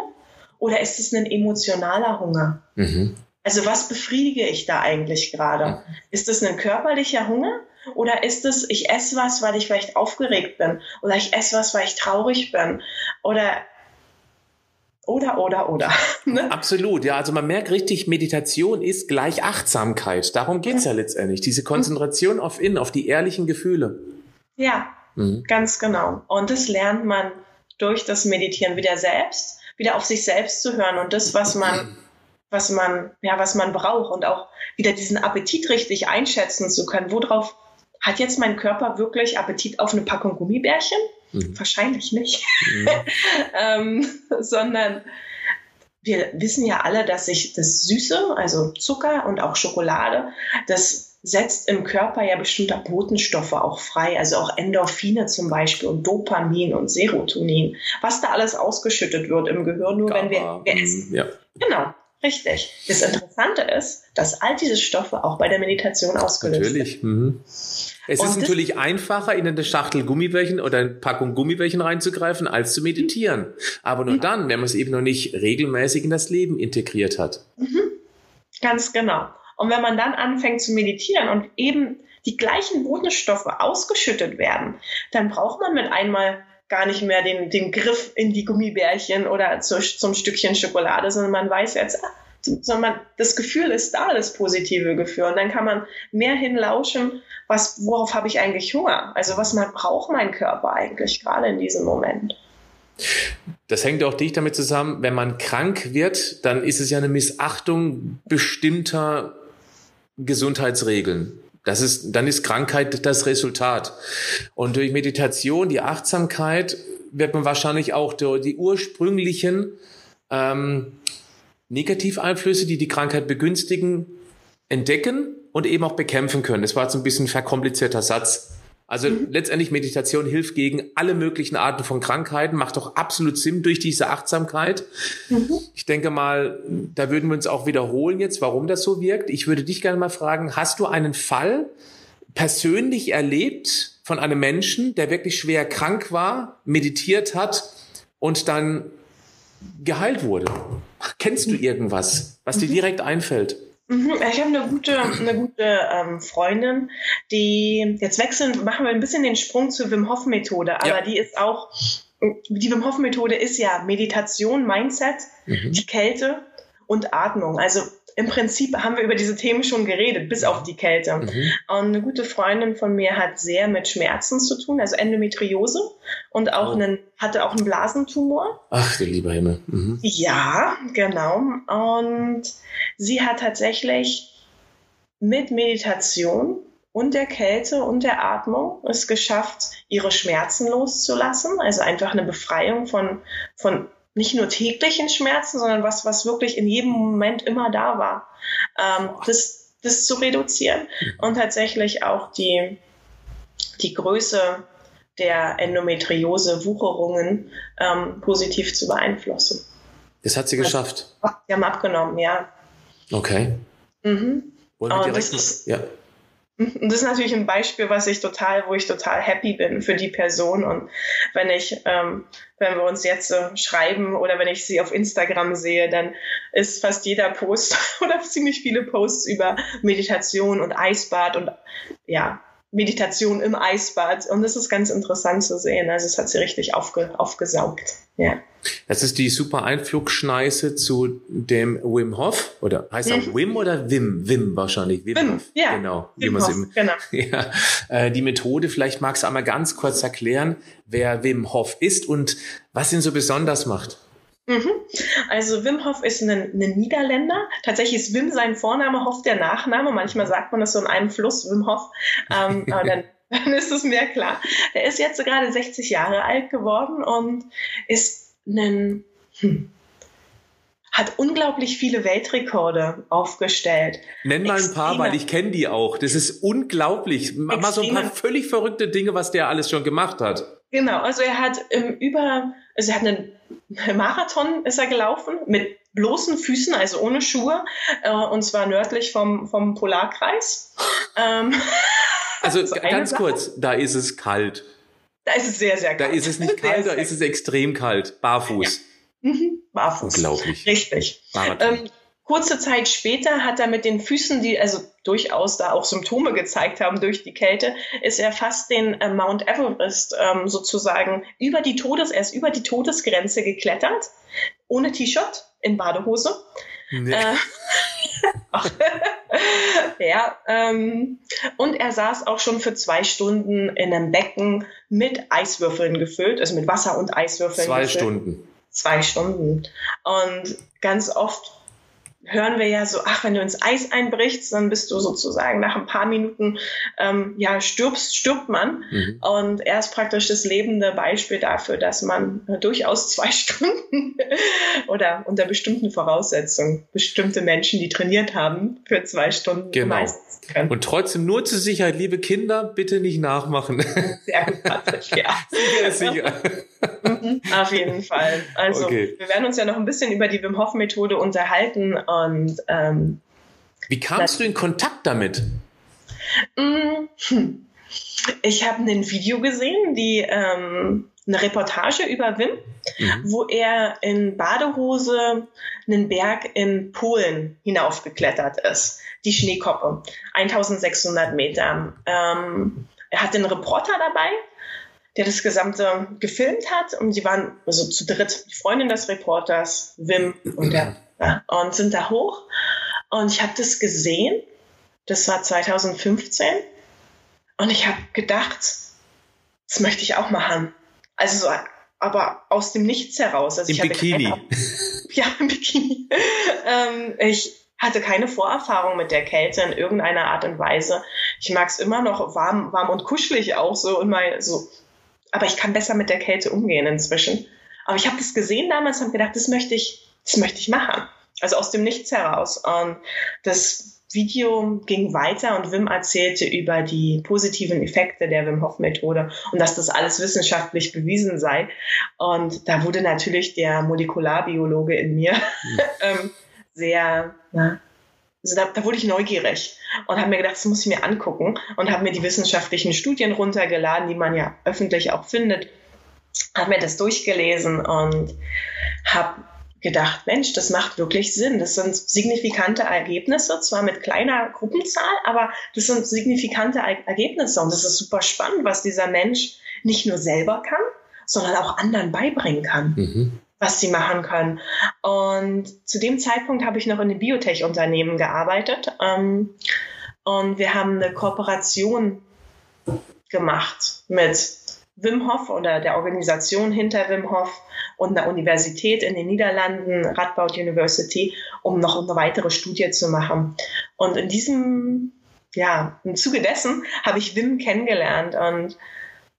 Oder ist es ein emotionaler Hunger? Mhm. Also was befriedige ich da eigentlich gerade? Mhm. Ist es ein körperlicher Hunger? Oder ist es, ich esse was, weil ich vielleicht aufgeregt bin? Oder ich esse was, weil ich traurig bin? Oder oder, oder, oder. Ne? Absolut, ja. Also man merkt richtig, Meditation ist gleich Achtsamkeit. Darum geht's ja letztendlich. Diese Konzentration auf innen, auf die ehrlichen Gefühle. Ja, mhm. ganz genau. Und das lernt man durch das Meditieren wieder selbst, wieder auf sich selbst zu hören und das, was man, was man, ja, was man braucht und auch wieder diesen Appetit richtig einschätzen zu können. Worauf hat jetzt mein Körper wirklich Appetit auf eine Packung Gummibärchen? Mhm. Wahrscheinlich nicht. Mhm. ähm, sondern wir wissen ja alle, dass sich das Süße, also Zucker und auch Schokolade, das setzt im Körper ja bestimmte Botenstoffe auch frei, also auch Endorphine zum Beispiel und Dopamin und Serotonin, was da alles ausgeschüttet wird im Gehirn, nur wenn wir, wir essen. Ja. Genau. Richtig. Das Interessante ist, dass all diese Stoffe auch bei der Meditation ausgelöst natürlich. werden. Mhm. Es und ist natürlich einfacher, in eine Schachtel Gummibärchen oder eine Packung Gummibärchen reinzugreifen, als zu meditieren. Aber nur mhm. dann, wenn man es eben noch nicht regelmäßig in das Leben integriert hat. Mhm. Ganz genau. Und wenn man dann anfängt zu meditieren und eben die gleichen Botenstoffe ausgeschüttet werden, dann braucht man mit einmal gar nicht mehr den, den Griff in die Gummibärchen oder zu, zum Stückchen Schokolade, sondern man weiß jetzt, ah, sondern das Gefühl ist da, das positive Gefühl. Und dann kann man mehr hinlauschen, was, worauf habe ich eigentlich Hunger? Also was man, braucht mein Körper eigentlich gerade in diesem Moment? Das hängt auch dicht damit zusammen, wenn man krank wird, dann ist es ja eine Missachtung bestimmter Gesundheitsregeln. Das ist, dann ist Krankheit das Resultat. Und durch Meditation, die Achtsamkeit, wird man wahrscheinlich auch die, ursprünglichen ähm, Negativeinflüsse, die die Krankheit begünstigen, entdecken und eben auch bekämpfen können. Das war jetzt ein bisschen ein verkomplizierter Satz. Also mhm. letztendlich Meditation hilft gegen alle möglichen Arten von Krankheiten, macht doch absolut Sinn durch diese Achtsamkeit. Mhm. Ich denke mal, da würden wir uns auch wiederholen jetzt, warum das so wirkt. Ich würde dich gerne mal fragen, hast du einen Fall persönlich erlebt von einem Menschen, der wirklich schwer krank war, meditiert hat und dann geheilt wurde? Kennst du irgendwas, was dir mhm. direkt einfällt? Mhm, ich habe eine gute, eine gute ähm, Freundin, die jetzt wechseln, machen wir ein bisschen den Sprung zur Wim Hof Methode, aber ja. die ist auch, die Wim Hof Methode ist ja Meditation, Mindset, mhm. die Kälte und Atmung. Also im Prinzip haben wir über diese Themen schon geredet, bis auf die Kälte. Mhm. Und eine gute Freundin von mir hat sehr mit Schmerzen zu tun, also Endometriose und auch oh. einen, hatte auch einen Blasentumor. Ach, der lieber Himmel. Mhm. Ja, genau. Und sie hat tatsächlich mit Meditation und der Kälte und der Atmung es geschafft, ihre Schmerzen loszulassen. Also einfach eine Befreiung von, von nicht nur täglichen Schmerzen, sondern was, was wirklich in jedem Moment immer da war, ähm, das, das zu reduzieren und tatsächlich auch die, die Größe der Endometriose-Wucherungen ähm, positiv zu beeinflussen. Das hat sie geschafft. Sie haben abgenommen, ja. Okay. Mhm. Wollen wir direkt, ist, ja. Und das ist natürlich ein Beispiel, was ich total, wo ich total happy bin für die Person. Und wenn ich, ähm, wenn wir uns jetzt so schreiben oder wenn ich sie auf Instagram sehe, dann ist fast jeder Post oder ziemlich viele Posts über Meditation und Eisbad und ja, Meditation im Eisbad. Und das ist ganz interessant zu sehen. Also es hat sie richtig aufge, aufgesaugt. Ja. Das ist die super Einflugschneise zu dem Wim Hof oder heißt er mhm. Wim oder Wim? Wim wahrscheinlich. Wim, Wim Hof. ja. Genau. Wim Hof, im, genau. Ja, äh, die Methode, vielleicht magst du einmal ganz kurz erklären, wer Wim Hof ist und was ihn so besonders macht. Mhm. Also Wim Hof ist ein, ein, Niederländer. Tatsächlich ist Wim sein Vorname, Hof der Nachname. Manchmal sagt man das so in einem Fluss, Wim Hof. Ähm, aber dann, dann ist es mir klar. Der ist jetzt gerade 60 Jahre alt geworden und ist einen, hm, hat unglaublich viele Weltrekorde aufgestellt. Nenn mal ein paar, weil ich kenne die auch. Das ist unglaublich. Mal so ein paar völlig verrückte Dinge, was der alles schon gemacht hat. Genau, also er hat ähm, über, also er hat einen Marathon ist er gelaufen mit bloßen Füßen, also ohne Schuhe, äh, und zwar nördlich vom, vom Polarkreis. ähm, also ganz kurz, da ist es kalt. Da ist es sehr, sehr kalt. Da ist es nicht kalt, da ist es extrem kalt. Barfuß. Ja. Mhm. Barfuß. Unglaublich. Richtig. Ähm, kurze Zeit später hat er mit den Füßen, die also durchaus da auch Symptome gezeigt haben durch die Kälte, ist er fast den äh, Mount Everest ähm, sozusagen über die Todes, er ist über die Todesgrenze geklettert, ohne T-Shirt, in Badehose. Nee. Äh, ja, ähm, und er saß auch schon für zwei Stunden in einem Becken mit Eiswürfeln gefüllt, also mit Wasser und Eiswürfeln zwei gefüllt. Stunden. Zwei Stunden. Und ganz oft hören wir ja so, ach, wenn du ins Eis einbrichst, dann bist du sozusagen nach ein paar Minuten, ähm, ja, stirbst, stirbt man. Mhm. Und er ist praktisch das lebende Beispiel dafür, dass man äh, durchaus zwei Stunden oder unter bestimmten Voraussetzungen bestimmte Menschen, die trainiert haben, für zwei Stunden genau. meistens können. Und trotzdem nur zur Sicherheit, liebe Kinder, bitte nicht nachmachen. Sehr gut, Patrick, ja. sicher, sicher. Mhm, auf jeden Fall. Also okay. wir werden uns ja noch ein bisschen über die Wim Hof Methode unterhalten und ähm, wie kamst du in Kontakt damit? Mm, hm. Ich habe ein Video gesehen, die ähm, eine Reportage über Wim, mhm. wo er in Badehose einen Berg in Polen hinaufgeklettert ist, die Schneekoppe, 1600 Meter. Ähm, er hatte einen Reporter dabei, der das Gesamte gefilmt hat und sie waren also zu dritt, die Freundin des Reporters, Wim und der, ja, und sind da hoch und ich habe das gesehen, das war 2015 und ich habe gedacht, das möchte ich auch machen. Also so, aber aus dem Nichts heraus. Also Im ich Bikini. Keine, ja, im Bikini. ähm, ich hatte keine Vorerfahrung mit der Kälte in irgendeiner Art und Weise. Ich mag es immer noch warm, warm und kuschelig auch so und mal so. Aber ich kann besser mit der Kälte umgehen inzwischen. Aber ich habe das gesehen damals und gedacht, das möchte ich, das möchte ich machen. Also aus dem Nichts heraus. Und das Video ging weiter und Wim erzählte über die positiven Effekte der Wim Hof Methode und dass das alles wissenschaftlich bewiesen sei. Und da wurde natürlich der Molekularbiologe in mir mhm. sehr, na, also da, da wurde ich neugierig und habe mir gedacht, das muss ich mir angucken und habe mir die wissenschaftlichen Studien runtergeladen, die man ja öffentlich auch findet, habe mir das durchgelesen und habe gedacht, Mensch, das macht wirklich Sinn. Das sind signifikante Ergebnisse, zwar mit kleiner Gruppenzahl, aber das sind signifikante Ergebnisse. Und das ist super spannend, was dieser Mensch nicht nur selber kann, sondern auch anderen beibringen kann, mhm. Was sie machen können. Und zu dem Zeitpunkt habe ich noch in einem Biotech-Unternehmen gearbeitet. Ähm, und wir haben eine Kooperation gemacht mit Wim Hof oder der Organisation hinter Wim Hof und einer Universität in den Niederlanden, Radboud University, um noch eine weitere Studie zu machen. Und in diesem, ja, im Zuge dessen habe ich Wim kennengelernt und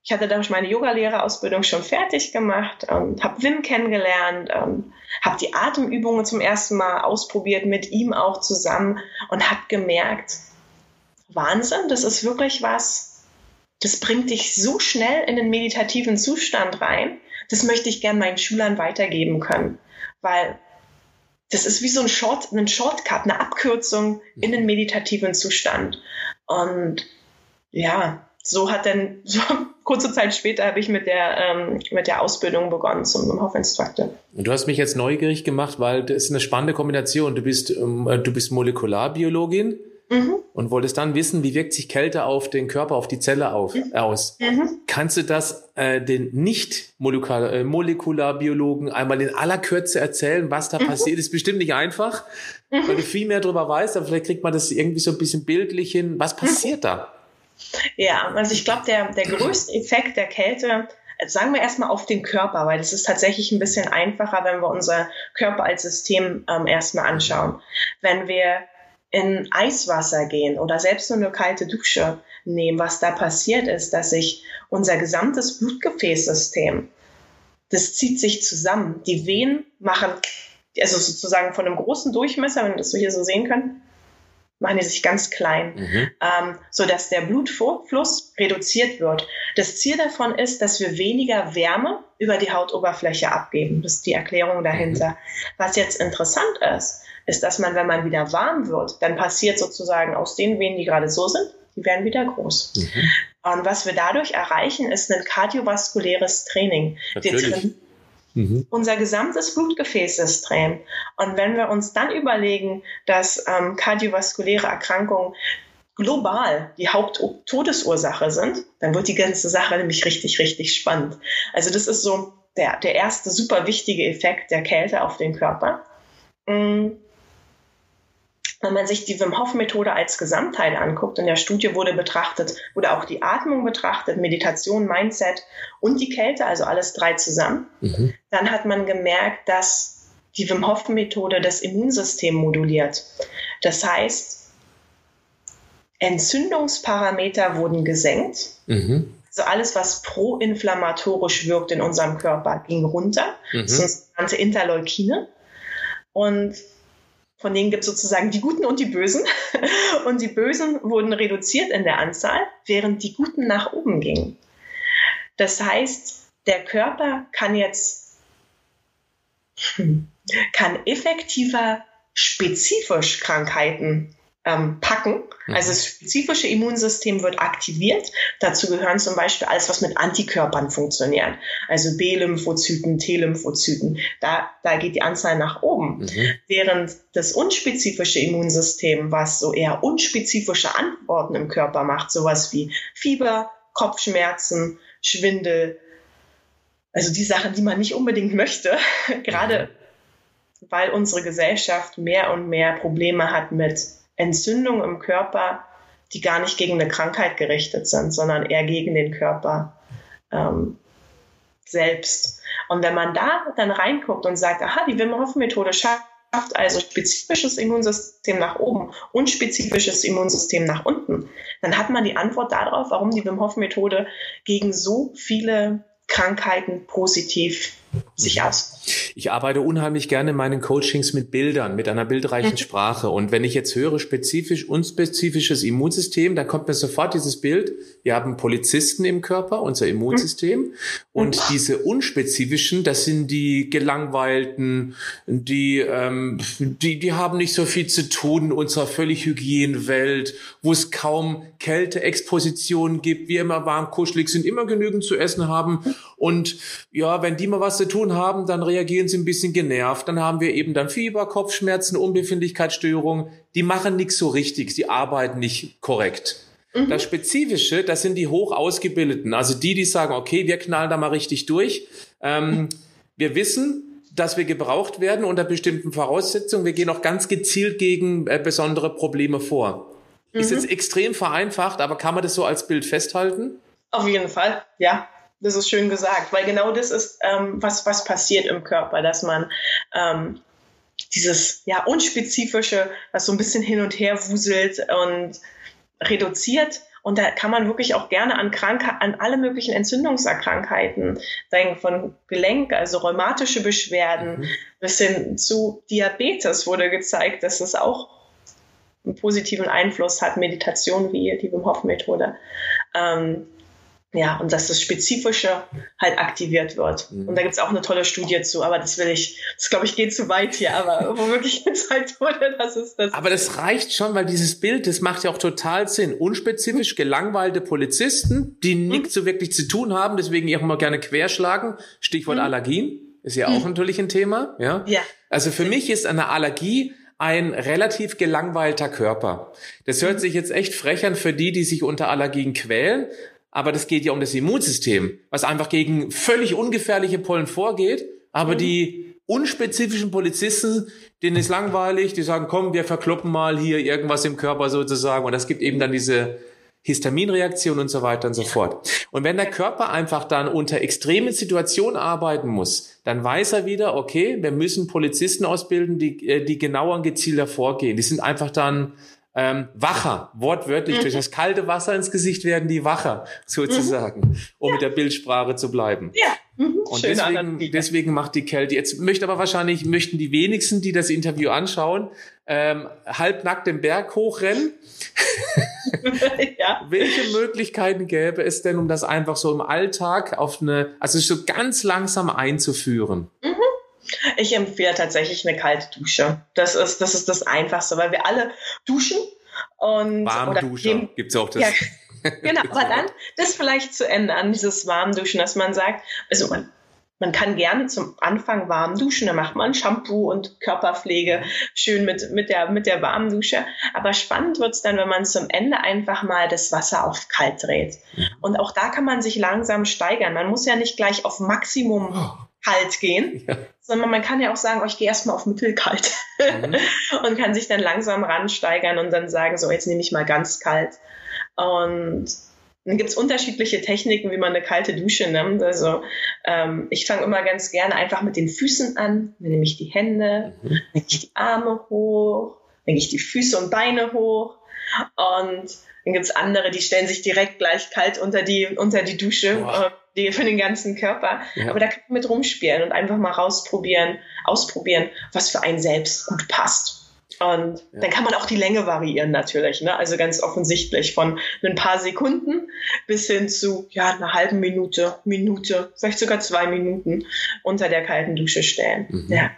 ich hatte damals meine Yogalehrerausbildung schon fertig gemacht und habe Wim kennengelernt und habe die Atemübungen zum ersten Mal ausprobiert mit ihm auch zusammen und habe gemerkt, Wahnsinn, das ist wirklich was, das bringt dich so schnell in den meditativen Zustand rein. Das möchte ich gern meinen Schülern weitergeben können, weil das ist wie so ein Short, ein Shortcut, eine Abkürzung in den meditativen Zustand. Und ja, so hat dann so kurze Zeit später habe ich mit der ähm, mit der Ausbildung begonnen zum Hof Instructor. Du hast mich jetzt neugierig gemacht, weil das ist eine spannende Kombination. Du bist ähm, du bist Molekularbiologin mhm. und wolltest dann wissen, wie wirkt sich Kälte auf den Körper, auf die Zelle auf, mhm. aus. Mhm. Kannst du das äh, den Nicht-Molekularbiologen äh, einmal in aller Kürze erzählen, was da mhm. passiert? Ist bestimmt nicht einfach, mhm. weil du viel mehr darüber weißt, aber vielleicht kriegt man das irgendwie so ein bisschen bildlich hin. Was passiert da? Ja, also ich glaube, der, der größte Effekt der Kälte äh, sagen wir erstmal auf den Körper, weil das ist tatsächlich ein bisschen einfacher, wenn wir unser Körper als System ähm, erstmal anschauen. Wenn wir in Eiswasser gehen oder selbst nur eine kalte Dusche nehmen, was da passiert ist, dass sich unser gesamtes Blutgefäßsystem, das zieht sich zusammen. Die Venen machen, also sozusagen von einem großen Durchmesser, wenn wir das so hier so sehen können, machen die sich ganz klein, mhm. ähm, so dass der Blutfluss reduziert wird. Das Ziel davon ist, dass wir weniger Wärme über die Hautoberfläche abgeben. Das ist die Erklärung dahinter. Mhm. Was jetzt interessant ist, ist, dass man, wenn man wieder warm wird, dann passiert sozusagen aus den Venen, die gerade so sind, die werden wieder groß. Mhm. Und was wir dadurch erreichen, ist ein kardiovaskuläres Training. Mhm. Unser gesamtes Blutgefäßsystem. Und wenn wir uns dann überlegen, dass ähm, kardiovaskuläre Erkrankungen global die Haupttodesursache sind, dann wird die ganze Sache nämlich richtig, richtig spannend. Also das ist so der, der erste super wichtige Effekt der Kälte auf den Körper. Mhm wenn man sich die Wim Hof Methode als Gesamtteil anguckt, in der Studie wurde betrachtet, wurde auch die Atmung betrachtet, Meditation, Mindset und die Kälte, also alles drei zusammen, mhm. Dann hat man gemerkt, dass die Wim Hof Methode das Immunsystem moduliert. Das heißt, Entzündungsparameter wurden gesenkt. Mhm. Also alles, was proinflammatorisch wirkt in unserem Körper, ging runter. Mhm. Das sind sogenannte Interleukine. Und von denen gibt es sozusagen die Guten und die Bösen. Und die Bösen wurden reduziert in der Anzahl, während die Guten nach oben gingen. Das heißt, der Körper kann jetzt kann effektiver spezifisch Krankheiten ähm, packen. Mhm. Also das spezifische Immunsystem wird aktiviert. Dazu gehören zum Beispiel alles, was mit Antikörpern funktioniert. Also B-Lymphozyten, T-Lymphozyten. Da, da geht die Anzahl nach oben. Mhm. Während das unspezifische Immunsystem, was so eher unspezifische Antworten im Körper macht, sowas wie Fieber, Kopfschmerzen, Schwindel, also die Sachen, die man nicht unbedingt möchte, gerade mhm. weil unsere Gesellschaft mehr und mehr Probleme hat mit Entzündungen im Körper, die gar nicht gegen eine Krankheit gerichtet sind, sondern eher gegen den Körper ähm, selbst. Und wenn man da dann reinguckt und sagt, aha, die Wim Hof Methode schafft also spezifisches Immunsystem nach oben und spezifisches Immunsystem nach unten, dann hat man die Antwort darauf, warum die Wim Hof Methode gegen so viele Krankheiten positiv sich mhm. aus. Ich arbeite unheimlich gerne in meinen Coachings mit Bildern, mit einer bildreichen mhm. Sprache. Und wenn ich jetzt höre, spezifisch, unspezifisches Immunsystem, dann kommt mir sofort dieses Bild. Wir haben Polizisten im Körper, unser Immunsystem. Mhm. Und diese unspezifischen, das sind die Gelangweilten, die, ähm, die, die haben nicht so viel zu tun in unserer völlig Hygienwelt, wo es kaum Kälteexpositionen gibt, wir immer warm kuschelig sind, immer genügend zu essen haben. Und ja, wenn die mal was zu tun haben, dann reagieren sie ein bisschen genervt. Dann haben wir eben dann Fieber, Kopfschmerzen, Unbefindlichkeitsstörungen. Die machen nichts so richtig, sie arbeiten nicht korrekt. Mhm. Das Spezifische, das sind die hoch ausgebildeten, also die, die sagen, okay, wir knallen da mal richtig durch. Ähm, wir wissen, dass wir gebraucht werden unter bestimmten Voraussetzungen. Wir gehen auch ganz gezielt gegen äh, besondere Probleme vor. Mhm. Ist jetzt extrem vereinfacht, aber kann man das so als Bild festhalten? Auf jeden Fall, ja. Das ist schön gesagt, weil genau das ist, ähm, was, was passiert im Körper, dass man ähm, dieses ja unspezifische, was so ein bisschen hin und her wuselt und reduziert. Und da kann man wirklich auch gerne an Kranke an alle möglichen Entzündungserkrankheiten denken, von Gelenk, also rheumatische Beschwerden, mhm. bis hin zu Diabetes wurde gezeigt, dass es auch einen positiven Einfluss hat, Meditation wie die Wim Hof Methode. Ähm, ja, und dass das Spezifische halt aktiviert wird. Mhm. Und da gibt's auch eine tolle Studie zu, aber das will ich, das glaube ich geht zu weit hier, aber wo wirklich gezeigt wurde, das ist das. Aber das reicht schon, weil dieses Bild, das macht ja auch total Sinn. Unspezifisch gelangweilte Polizisten, die mhm. nichts so wirklich zu tun haben, deswegen auch mal gerne querschlagen. Stichwort mhm. Allergien, ist ja auch mhm. natürlich ein Thema, ja. Ja. Also für mich ist eine Allergie ein relativ gelangweilter Körper. Das hört mhm. sich jetzt echt frech an für die, die sich unter Allergien quälen, aber das geht ja um das Immunsystem, was einfach gegen völlig ungefährliche Pollen vorgeht, aber mhm. die unspezifischen Polizisten, denen ist langweilig, die sagen, komm, wir verkloppen mal hier irgendwas im Körper sozusagen und das gibt eben dann diese Histaminreaktion und so weiter und so fort. Und wenn der Körper einfach dann unter extremen Situationen arbeiten muss, dann weiß er wieder, okay, wir müssen Polizisten ausbilden, die, äh, die genauer und gezielter vorgehen. Die sind einfach dann ähm, wacher, wortwörtlich. Mhm. Durch das kalte Wasser ins Gesicht werden die wacher, sozusagen, mhm. um ja. mit der Bildsprache zu bleiben. Ja. Mhm. Und deswegen, deswegen macht die Kälte. Jetzt möchte aber wahrscheinlich, möchten die wenigsten, die das Interview anschauen, ähm, halbnackt den Berg hochrennen. ja. Welche Möglichkeiten gäbe es denn, um das einfach so im Alltag auf eine, also so ganz langsam einzuführen? Mhm. Ich empfehle tatsächlich eine kalte Dusche. Das ist, das ist das Einfachste, weil wir alle duschen und Warmduscher gibt's auch das. Ja, genau, aber dann das vielleicht zu ändern, dieses Warmduschen, dass man sagt, also man, man kann gerne zum Anfang warm duschen, dann macht man Shampoo und Körperpflege schön mit, mit, der, mit der warmen Dusche. Aber spannend wird's dann, wenn man zum Ende einfach mal das Wasser auf kalt dreht. Mhm. Und auch da kann man sich langsam steigern. Man muss ja nicht gleich auf Maximum oh kalt gehen, ja. Sondern man kann ja auch sagen, oh, ich gehe erstmal auf mittelkalt mhm. und kann sich dann langsam ransteigern und dann sagen, so jetzt nehme ich mal ganz kalt. Und dann gibt's unterschiedliche Techniken, wie man eine kalte Dusche nimmt. Also ähm, ich fange immer ganz gerne einfach mit den Füßen an. Dann nehme ich die Hände, mhm. nehme ich die Arme hoch, nehme ich die Füße und Beine hoch. Und dann gibt's andere, die stellen sich direkt gleich kalt unter die, unter die Dusche. Äh, die, für den ganzen Körper. Ja. Aber da kann man mit rumspielen und einfach mal rausprobieren, ausprobieren, was für einen selbst gut passt. Und ja. dann kann man auch die Länge variieren natürlich. Ne? Also ganz offensichtlich von ein paar Sekunden bis hin zu ja, einer halben Minute, Minute, vielleicht sogar zwei Minuten unter der kalten Dusche stellen. Mhm. Ja.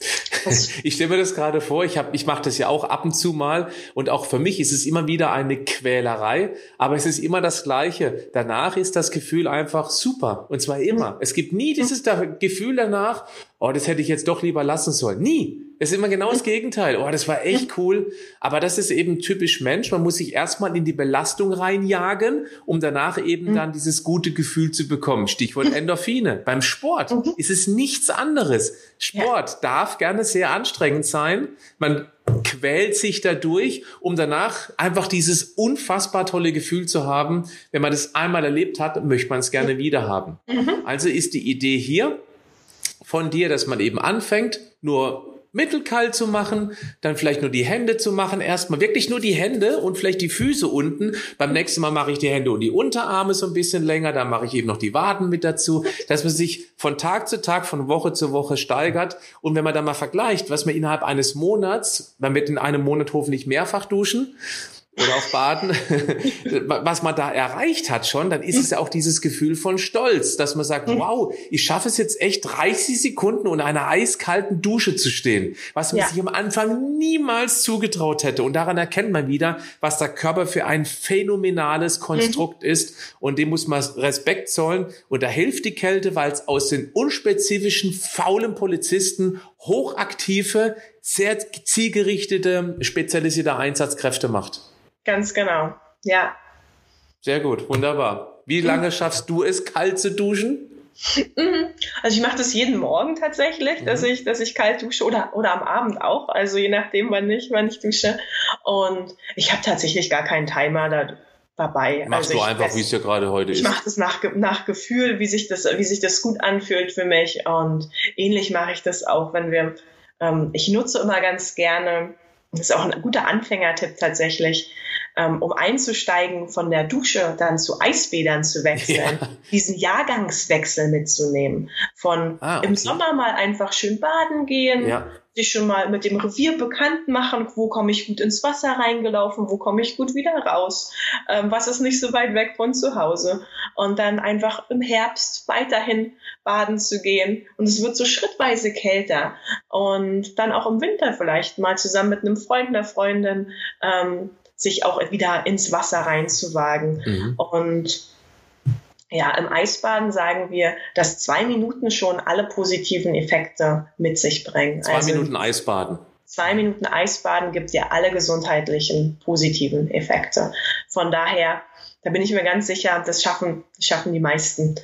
Ich stelle mir das gerade vor, ich, hab, ich mache das ja auch ab und zu mal und auch für mich ist es immer wieder eine Quälerei, aber es ist immer das Gleiche. Danach ist das Gefühl einfach super und zwar immer. Es gibt nie dieses Gefühl danach, oh, das hätte ich jetzt doch lieber lassen sollen. Nie. Es ist immer genau das Gegenteil. Oh, das war echt cool. Aber das ist eben typisch Mensch. Man muss sich erstmal in die Belastung reinjagen, um danach eben mhm. dann dieses gute Gefühl zu bekommen. Stichwort Endorphine. Beim Sport mhm. ist es nichts anderes. Sport ja. darf gerne sehr anstrengend sein. Man quält sich dadurch, um danach einfach dieses unfassbar tolle Gefühl zu haben. Wenn man das einmal erlebt hat, möchte man es gerne wieder haben. Mhm. Also ist die Idee hier von dir, dass man eben anfängt, nur mittelkalt zu machen, dann vielleicht nur die Hände zu machen, erstmal wirklich nur die Hände und vielleicht die Füße unten. Beim nächsten Mal mache ich die Hände und die Unterarme so ein bisschen länger, dann mache ich eben noch die Waden mit dazu, dass man sich von Tag zu Tag, von Woche zu Woche steigert. Und wenn man dann mal vergleicht, was man innerhalb eines Monats, man wird in einem Monat hoffentlich mehrfach duschen, oder auf Baden, was man da erreicht hat schon, dann ist es ja auch dieses Gefühl von Stolz, dass man sagt, wow, ich schaffe es jetzt echt 30 Sekunden unter einer eiskalten Dusche zu stehen, was man ja. sich am Anfang niemals zugetraut hätte. Und daran erkennt man wieder, was der Körper für ein phänomenales Konstrukt mhm. ist. Und dem muss man Respekt zollen. Und da hilft die Kälte, weil es aus den unspezifischen, faulen Polizisten hochaktive, sehr zielgerichtete, spezialisierte Einsatzkräfte macht. Ganz genau, ja. Sehr gut, wunderbar. Wie lange schaffst du es, kalt zu duschen? Mhm. Also ich mache das jeden Morgen tatsächlich, mhm. dass ich, dass ich kalt dusche oder, oder am Abend auch. Also je nachdem, wann ich, wann ich dusche. Und ich habe tatsächlich gar keinen Timer da dabei. Machst also du einfach, wie es ja gerade heute ich ist. Ich mache das nach, nach Gefühl, wie sich das, wie sich das gut anfühlt für mich. Und ähnlich mache ich das auch, wenn wir. Ähm, ich nutze immer ganz gerne. Das ist auch ein guter Anfängertipp tatsächlich ähm, um einzusteigen, von der Dusche dann zu Eisbädern zu wechseln, ja. diesen Jahrgangswechsel mitzunehmen. Von ah, okay. im Sommer mal einfach schön baden gehen, ja. sich schon mal mit dem Revier bekannt machen, wo komme ich gut ins Wasser reingelaufen, wo komme ich gut wieder raus, ähm, was ist nicht so weit weg von zu Hause. Und dann einfach im Herbst weiterhin baden zu gehen. Und es wird so schrittweise kälter. Und dann auch im Winter vielleicht mal zusammen mit einem Freund, einer Freundin ähm, sich auch wieder ins Wasser reinzuwagen. Mhm. Und ja, im Eisbaden sagen wir, dass zwei Minuten schon alle positiven Effekte mit sich bringen. Zwei also, Minuten Eisbaden. Zwei Minuten Eisbaden gibt ja alle gesundheitlichen positiven Effekte. Von daher, da bin ich mir ganz sicher, das schaffen, schaffen die meisten.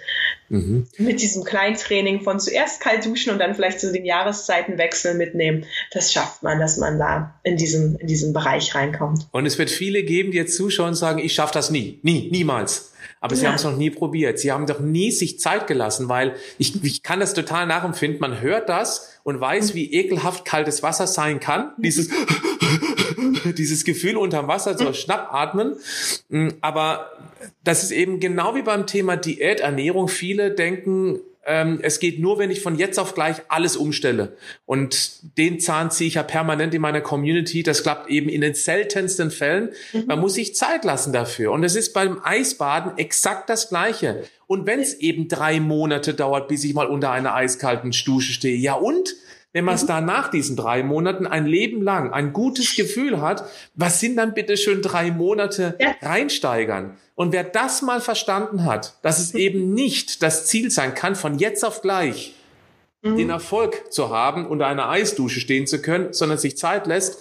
Mhm. Mit diesem Kleintraining von zuerst kalt duschen und dann vielleicht zu den Jahreszeitenwechsel mitnehmen, das schafft man, dass man da in diesen, in diesen Bereich reinkommt. Und es wird viele geben, die jetzt zuschauen und sagen, ich schaffe das nie, nie, niemals. Aber ja. sie haben es noch nie probiert. Sie haben doch nie sich Zeit gelassen, weil ich, ich kann das total nachempfinden. Man hört das und weiß, wie ekelhaft kaltes Wasser sein kann. Dieses, dieses Gefühl unterm Wasser, so schnappatmen. Mm, aber das ist eben genau wie beim Thema Diät, Ernährung. Viele denken, ähm, es geht nur, wenn ich von jetzt auf gleich alles umstelle. Und den Zahn ziehe ich ja permanent in meiner Community. Das klappt eben in den seltensten Fällen. Mhm. Man muss sich Zeit lassen dafür. Und es ist beim Eisbaden exakt das Gleiche. Und wenn es eben drei Monate dauert, bis ich mal unter einer eiskalten Dusche stehe, ja und? Wenn man es mhm. da nach diesen drei Monaten ein Leben lang ein gutes Gefühl hat, was sind dann bitte schön drei Monate ja. reinsteigern? Und wer das mal verstanden hat, dass es eben nicht das Ziel sein kann, von jetzt auf gleich mhm. den Erfolg zu haben, unter einer Eisdusche stehen zu können, sondern sich Zeit lässt,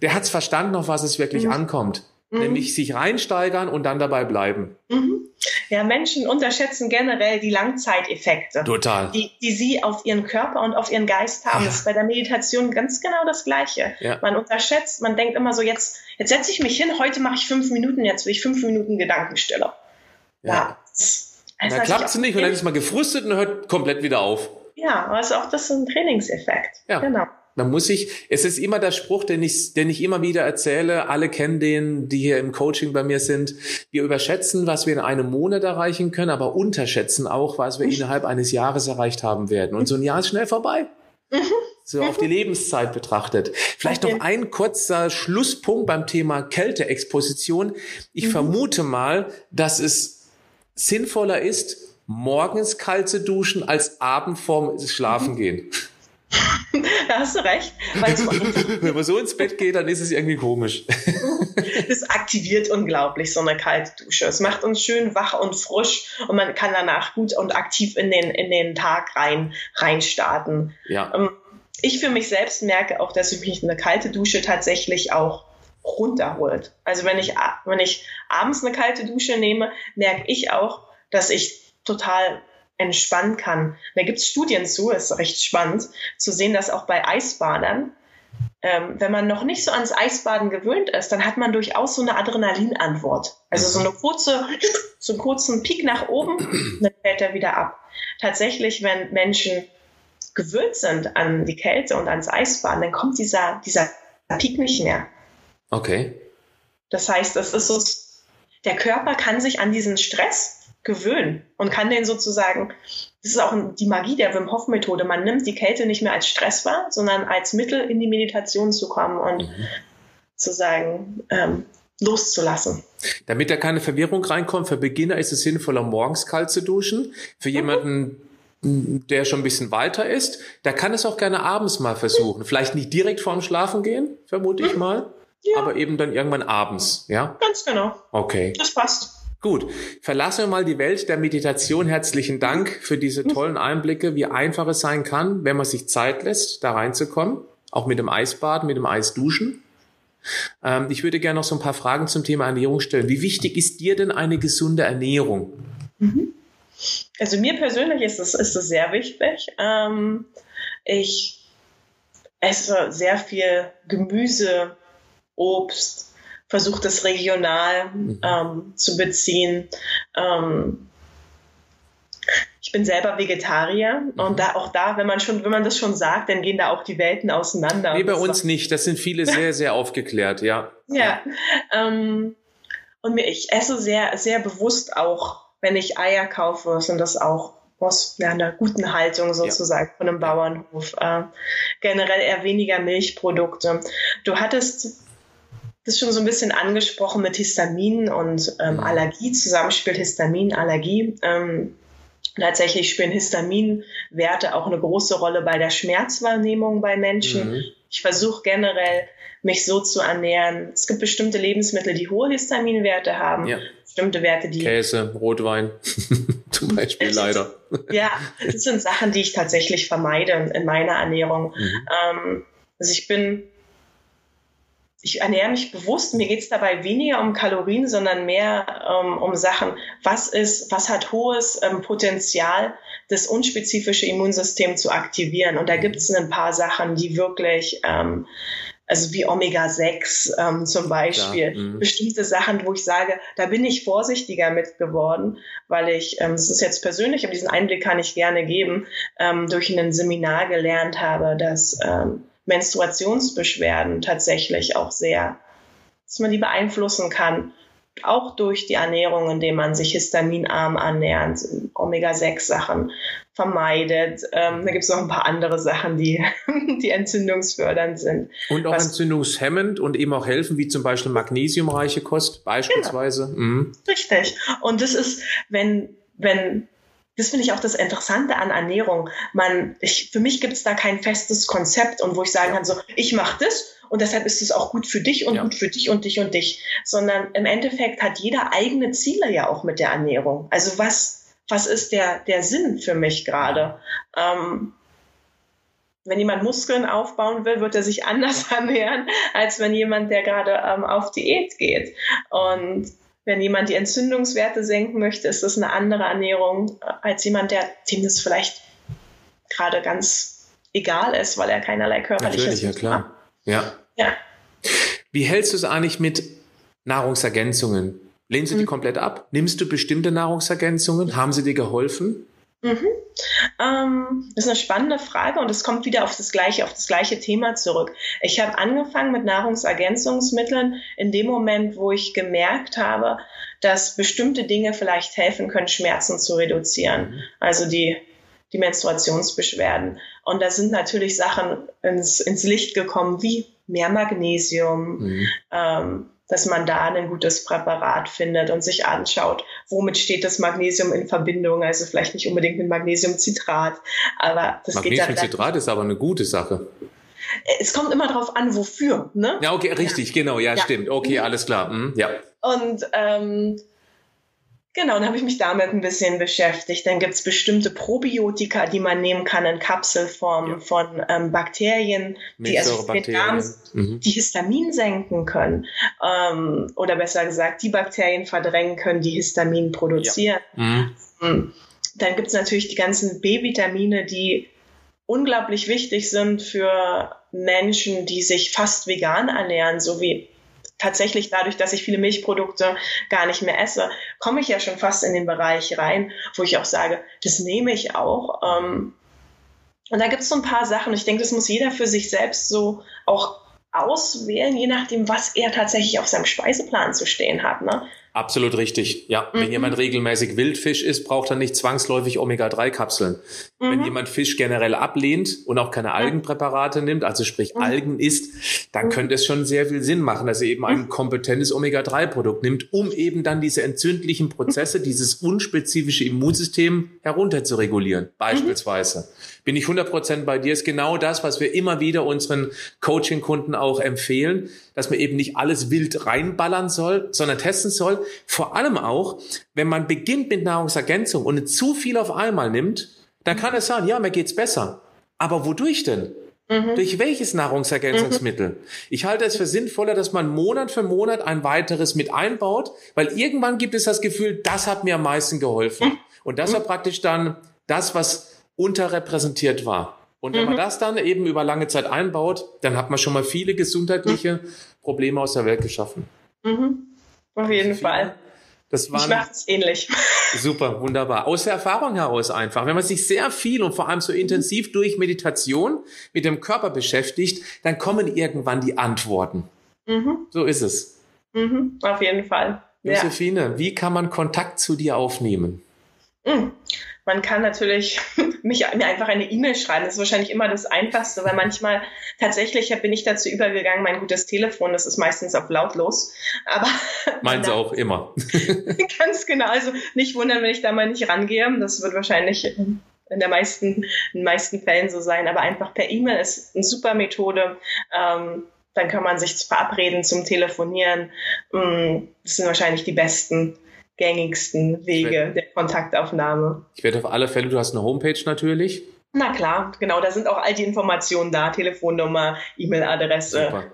der hat es verstanden, auf was es wirklich mhm. ankommt. Mhm. Nämlich sich reinsteigern und dann dabei bleiben. Mhm. Ja, Menschen unterschätzen generell die Langzeiteffekte. Total. Die, die sie auf ihren Körper und auf ihren Geist haben. Ja. Das ist bei der Meditation ganz genau das Gleiche. Ja. Man unterschätzt, man denkt immer so, jetzt, jetzt setze ich mich hin, heute mache ich fünf Minuten, jetzt will ich fünf Minuten Gedankenstille. Ja. ja. Also dann klappt es nicht und dann ist man gefrustet und hört komplett wieder auf. Ja, aber ist auch das so ein Trainingseffekt. Ja. Genau. Man muss sich, es ist immer der Spruch, den ich, den ich immer wieder erzähle. Alle kennen den, die hier im Coaching bei mir sind. Wir überschätzen, was wir in einem Monat erreichen können, aber unterschätzen auch, was wir innerhalb eines Jahres erreicht haben werden. Und so ein Jahr ist schnell vorbei. Mhm. So auf die Lebenszeit betrachtet. Vielleicht noch ein kurzer Schlusspunkt beim Thema Kälteexposition. Ich mhm. vermute mal, dass es sinnvoller ist, morgens kalt zu duschen, als abend vorm Schlafen gehen. da hast du recht. Wenn man so ins Bett geht, dann ist es irgendwie komisch. das aktiviert unglaublich so eine kalte Dusche. Es macht uns schön wach und frisch und man kann danach gut und aktiv in den, in den Tag rein, reinstarten. Ja. Ähm, ich für mich selbst merke auch, dass mich eine kalte Dusche tatsächlich auch runterholt. Also wenn ich, wenn ich abends eine kalte Dusche nehme, merke ich auch, dass ich total entspannen kann. Da gibt es Studien zu, ist recht spannend, zu sehen, dass auch bei Eisbadern, ähm, wenn man noch nicht so ans Eisbaden gewöhnt ist, dann hat man durchaus so eine Adrenalinantwort. Also so eine kurze, so einen kurzen Peak nach oben, dann fällt er wieder ab. Tatsächlich, wenn Menschen gewöhnt sind an die Kälte und ans Eisbaden, dann kommt dieser, dieser Peak nicht mehr. Okay. Das heißt, das ist so, der Körper kann sich an diesen Stress gewöhnen und kann den sozusagen, das ist auch die Magie der Wim Hof Methode, man nimmt die Kälte nicht mehr als Stress wahr, sondern als Mittel in die Meditation zu kommen und mhm. zu sagen, ähm, loszulassen. Damit da keine Verwirrung reinkommt, für Beginner ist es sinnvoller, morgens kalt zu duschen. Für mhm. jemanden, der schon ein bisschen weiter ist, der kann es auch gerne abends mal versuchen. Vielleicht nicht direkt vorm Schlafen gehen, vermute ich mhm. mal, ja. aber eben dann irgendwann abends, ja? Ganz genau. Okay. Das passt. Gut, verlassen wir mal die Welt der Meditation. Herzlichen Dank für diese tollen Einblicke, wie einfach es sein kann, wenn man sich Zeit lässt, da reinzukommen. Auch mit dem Eisbaden, mit dem Eisduschen. Ähm, ich würde gerne noch so ein paar Fragen zum Thema Ernährung stellen. Wie wichtig ist dir denn eine gesunde Ernährung? Mhm. Also mir persönlich ist es, ist es sehr wichtig. Ähm, ich esse sehr viel Gemüse, Obst, versucht es regional mhm. ähm, zu beziehen. Ähm, ich bin selber Vegetarier mhm. und da auch da, wenn man schon, wenn man das schon sagt, dann gehen da auch die Welten auseinander. Nee, bei uns so. nicht. Das sind viele sehr, sehr aufgeklärt, ja. Ja. Ähm, und mir, ich esse sehr, sehr bewusst auch, wenn ich Eier kaufe, sind das auch aus ja, einer guten Haltung sozusagen ja. von einem Bauernhof. Äh, generell eher weniger Milchprodukte. Du hattest das ist schon so ein bisschen angesprochen mit Histamin und ähm, mhm. Allergie, Zusammenspiel Histamin, Allergie. Ähm, tatsächlich spielen Histaminwerte auch eine große Rolle bei der Schmerzwahrnehmung bei Menschen. Mhm. Ich versuche generell, mich so zu ernähren. Es gibt bestimmte Lebensmittel, die hohe Histaminwerte haben. Ja. Bestimmte Werte, die. Käse, Rotwein zum Beispiel leider. Ja, das sind Sachen, die ich tatsächlich vermeide in meiner Ernährung. Mhm. Ähm, also ich bin ich ernähre mich bewusst, mir geht es dabei weniger um Kalorien, sondern mehr ähm, um Sachen, was ist, was hat hohes ähm, Potenzial, das unspezifische Immunsystem zu aktivieren. Und da gibt es ein paar Sachen, die wirklich, ähm, also wie Omega-6 ähm, zum Beispiel, ja, mhm. bestimmte Sachen, wo ich sage, da bin ich vorsichtiger mit geworden, weil ich, ähm, das ist jetzt persönlich, aber diesen Einblick kann ich gerne geben, ähm, durch ein Seminar gelernt habe, dass ähm, Menstruationsbeschwerden tatsächlich auch sehr, dass man die beeinflussen kann. Auch durch die Ernährung, indem man sich histaminarm ernährt, Omega-6-Sachen vermeidet. Ähm, da gibt es noch ein paar andere Sachen, die, die entzündungsfördernd sind. Und auch Was, entzündungshemmend und eben auch helfen, wie zum Beispiel magnesiumreiche Kost beispielsweise. Genau. Mhm. Richtig. Und das ist, wenn, wenn das finde ich auch das Interessante an Ernährung. Man, ich, für mich gibt es da kein festes Konzept und wo ich sagen kann, so, ich mache das und deshalb ist es auch gut für dich und ja. gut für dich und dich und dich. Sondern im Endeffekt hat jeder eigene Ziele ja auch mit der Ernährung. Also was, was ist der, der Sinn für mich gerade? Ähm, wenn jemand Muskeln aufbauen will, wird er sich anders ernähren, als wenn jemand, der gerade ähm, auf Diät geht. Und wenn jemand die Entzündungswerte senken möchte, ist das eine andere Ernährung äh, als jemand, der dem das vielleicht gerade ganz egal ist, weil er keinerlei körperliches Natürlich, ja klar. Ja. ja. Wie hältst du es eigentlich mit Nahrungsergänzungen? Lehnst du die mhm. komplett ab? Nimmst du bestimmte Nahrungsergänzungen? Haben sie dir geholfen? Mhm. Ähm, das ist eine spannende Frage und es kommt wieder auf das gleiche, auf das gleiche Thema zurück. Ich habe angefangen mit Nahrungsergänzungsmitteln in dem Moment, wo ich gemerkt habe, dass bestimmte Dinge vielleicht helfen können, Schmerzen zu reduzieren. Mhm. Also die, die Menstruationsbeschwerden. Und da sind natürlich Sachen ins, ins Licht gekommen, wie mehr Magnesium, mhm. ähm, dass man da ein gutes Präparat findet und sich anschaut, womit steht das Magnesium in Verbindung. Also vielleicht nicht unbedingt mit Magnesiumcitrat, aber das Magnesiumcitrat ist aber eine gute Sache. Es kommt immer darauf an, wofür. Ne? Ja, okay, richtig, ja. genau, ja, ja, stimmt. Okay, mhm. alles klar. Mhm, ja. Und ähm, Genau, dann habe ich mich damit ein bisschen beschäftigt. Dann gibt es bestimmte Probiotika, die man nehmen kann in Kapselform ja. von ähm, Bakterien, die also den Darm, mhm. die Histamin senken können. Ähm, oder besser gesagt, die Bakterien verdrängen können, die Histamin produzieren. Ja. Mhm. mhm. Dann gibt es natürlich die ganzen B-Vitamine, die unglaublich wichtig sind für Menschen, die sich fast vegan ernähren, so wie tatsächlich dadurch, dass ich viele Milchprodukte gar nicht mehr esse, komme ich ja schon fast in den Bereich rein, wo ich auch sage, das nehme ich auch. Ähm, und da gibt es so ein paar Sachen. Ich denke, das muss jeder für sich selbst so auch auswählen, je nachdem, was er tatsächlich auf seinem Speiseplan zu stehen hat. Ne? Absolut richtig. Ja, mhm. wenn jemand regelmäßig Wildfisch isst, braucht er nicht zwangsläufig Omega-3-Kapseln. Mhm. Wenn jemand Fisch generell ablehnt und auch keine Algenpräparate nimmt, also sprich mhm. Algen isst, dann mhm. könnte es schon sehr viel Sinn machen, dass er eben ein mhm. kompetentes Omega-3-Produkt nimmt, um eben dann diese entzündlichen Prozesse, dieses unspezifische Immunsystem herunter zu regulieren, beispielsweise. Bin ich 100% bei dir, ist genau das, was wir immer wieder unseren Coaching-Kunden auch empfehlen, dass man eben nicht alles wild reinballern soll, sondern testen soll. Vor allem auch, wenn man beginnt mit Nahrungsergänzung und zu viel auf einmal nimmt, dann kann es sagen, ja, mir geht's besser. Aber wodurch denn? Mhm. Durch welches Nahrungsergänzungsmittel? Mhm. Ich halte es für sinnvoller, dass man Monat für Monat ein weiteres mit einbaut, weil irgendwann gibt es das Gefühl, das hat mir am meisten geholfen. Mhm. Und das war praktisch dann das, was unterrepräsentiert war. Und wenn mhm. man das dann eben über lange Zeit einbaut, dann hat man schon mal viele gesundheitliche Probleme aus der Welt geschaffen. Mhm. Auf jeden Fall. Das waren, ich mache es ähnlich. Super, wunderbar. Aus der Erfahrung heraus einfach. Wenn man sich sehr viel und vor allem so intensiv durch Meditation mit dem Körper beschäftigt, dann kommen irgendwann die Antworten. Mhm. So ist es. Mhm. Auf jeden Fall. Josephine, ja. wie kann man Kontakt zu dir aufnehmen? Mhm. Man kann natürlich mich, mir einfach eine E-Mail schreiben. Das ist wahrscheinlich immer das Einfachste, weil manchmal tatsächlich bin ich dazu übergegangen, mein gutes Telefon, das ist meistens auf lautlos. Aber Meins auch immer. ganz genau. Also nicht wundern, wenn ich da mal nicht rangehe. Das wird wahrscheinlich in der meisten, in den meisten Fällen so sein. Aber einfach per E-Mail ist eine super Methode. Ähm, dann kann man sich verabreden zum Telefonieren. Mm, das sind wahrscheinlich die besten gängigsten Wege werd, der Kontaktaufnahme. Ich werde auf alle Fälle, du hast eine Homepage natürlich. Na klar, genau, da sind auch all die Informationen da, Telefonnummer, E-Mail-Adresse. Super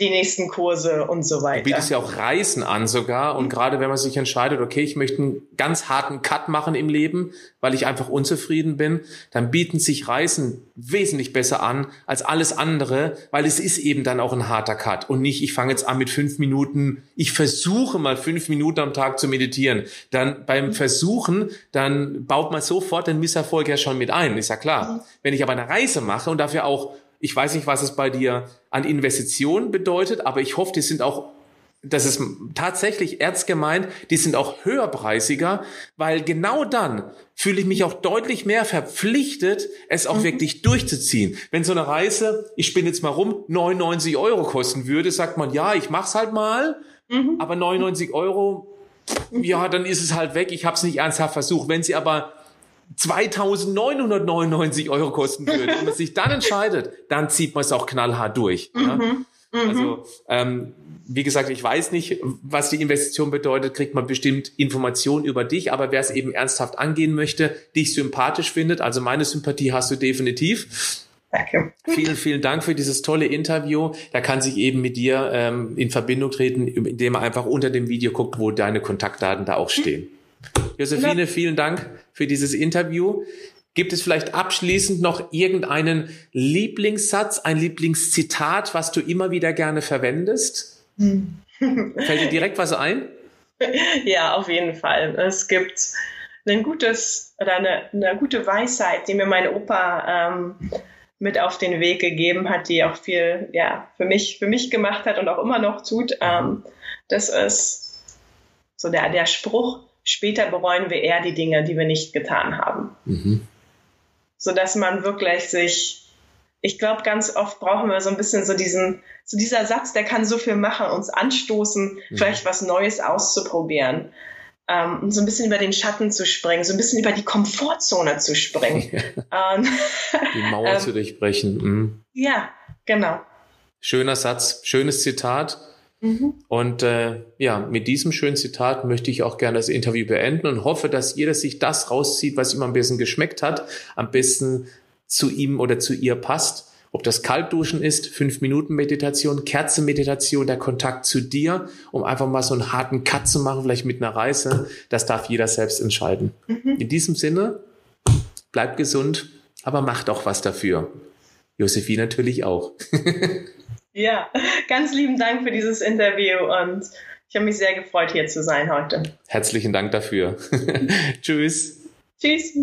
die nächsten Kurse und so weiter. Du bietest ja auch Reisen an sogar und mhm. gerade wenn man sich entscheidet, okay, ich möchte einen ganz harten Cut machen im Leben, weil ich einfach unzufrieden bin, dann bieten sich Reisen wesentlich besser an als alles andere, weil es ist eben dann auch ein harter Cut und nicht, ich fange jetzt an mit fünf Minuten, ich versuche mal fünf Minuten am Tag zu meditieren. Dann beim mhm. Versuchen, dann baut man sofort den Misserfolg ja schon mit ein, ist ja klar. Mhm. Wenn ich aber eine Reise mache und dafür auch ich weiß nicht, was es bei dir an Investitionen bedeutet, aber ich hoffe, die sind auch das ist tatsächlich ernst gemeint, die sind auch höherpreisiger, weil genau dann fühle ich mich auch deutlich mehr verpflichtet, es auch mhm. wirklich durchzuziehen. Wenn so eine Reise, ich spinne jetzt mal rum, 99 Euro kosten würde, sagt man, ja, ich mach's halt mal, mhm. aber 99 Euro, ja, dann ist es halt weg, ich habe es nicht ernsthaft versucht. Wenn sie aber 2999 Euro kosten würde und man sich dann entscheidet, dann zieht man es auch knallhart durch. Mhm. Ja? Mhm. Also ähm, wie gesagt, ich weiß nicht, was die Investition bedeutet, kriegt man bestimmt Informationen über dich, aber wer es eben ernsthaft angehen möchte, dich sympathisch findet, also meine Sympathie hast du definitiv. Danke. Vielen, vielen Dank für dieses tolle Interview. Da kann sich eben mit dir ähm, in Verbindung treten, indem er einfach unter dem Video guckt, wo deine Kontaktdaten da auch stehen. Josephine, vielen Dank für dieses Interview. Gibt es vielleicht abschließend noch irgendeinen Lieblingssatz, ein Lieblingszitat, was du immer wieder gerne verwendest? Hm. Fällt dir direkt was ein? Ja, auf jeden Fall. Es gibt ein gutes oder eine, eine gute Weisheit, die mir mein Opa ähm, mit auf den Weg gegeben hat, die auch viel ja, für, mich, für mich gemacht hat und auch immer noch tut. Ähm, das ist so der, der Spruch, später bereuen wir eher die Dinge, die wir nicht getan haben. Mhm. So dass man wirklich sich, ich glaube, ganz oft brauchen wir so ein bisschen so diesen, so dieser Satz, der kann so viel machen, uns anstoßen, mhm. vielleicht was Neues auszuprobieren ähm, so ein bisschen über den Schatten zu springen, so ein bisschen über die Komfortzone zu springen. ähm, die Mauer ähm, zu durchbrechen. Mhm. Ja, genau. Schöner Satz, schönes Zitat. Mhm. Und äh, ja, mit diesem schönen Zitat möchte ich auch gerne das Interview beenden und hoffe, dass jeder sich das rauszieht, was ihm am besten geschmeckt hat, am besten zu ihm oder zu ihr passt ob das Kaltduschen ist, fünf Minuten Meditation, Kerzenmeditation, der Kontakt zu dir, um einfach mal so einen harten Cut zu machen, vielleicht mit einer Reise, das darf jeder selbst entscheiden. Mhm. In diesem Sinne, bleib gesund, aber mach doch was dafür. Josephine natürlich auch. ja, ganz lieben Dank für dieses Interview und ich habe mich sehr gefreut, hier zu sein heute. Herzlichen Dank dafür. Tschüss. Tschüss.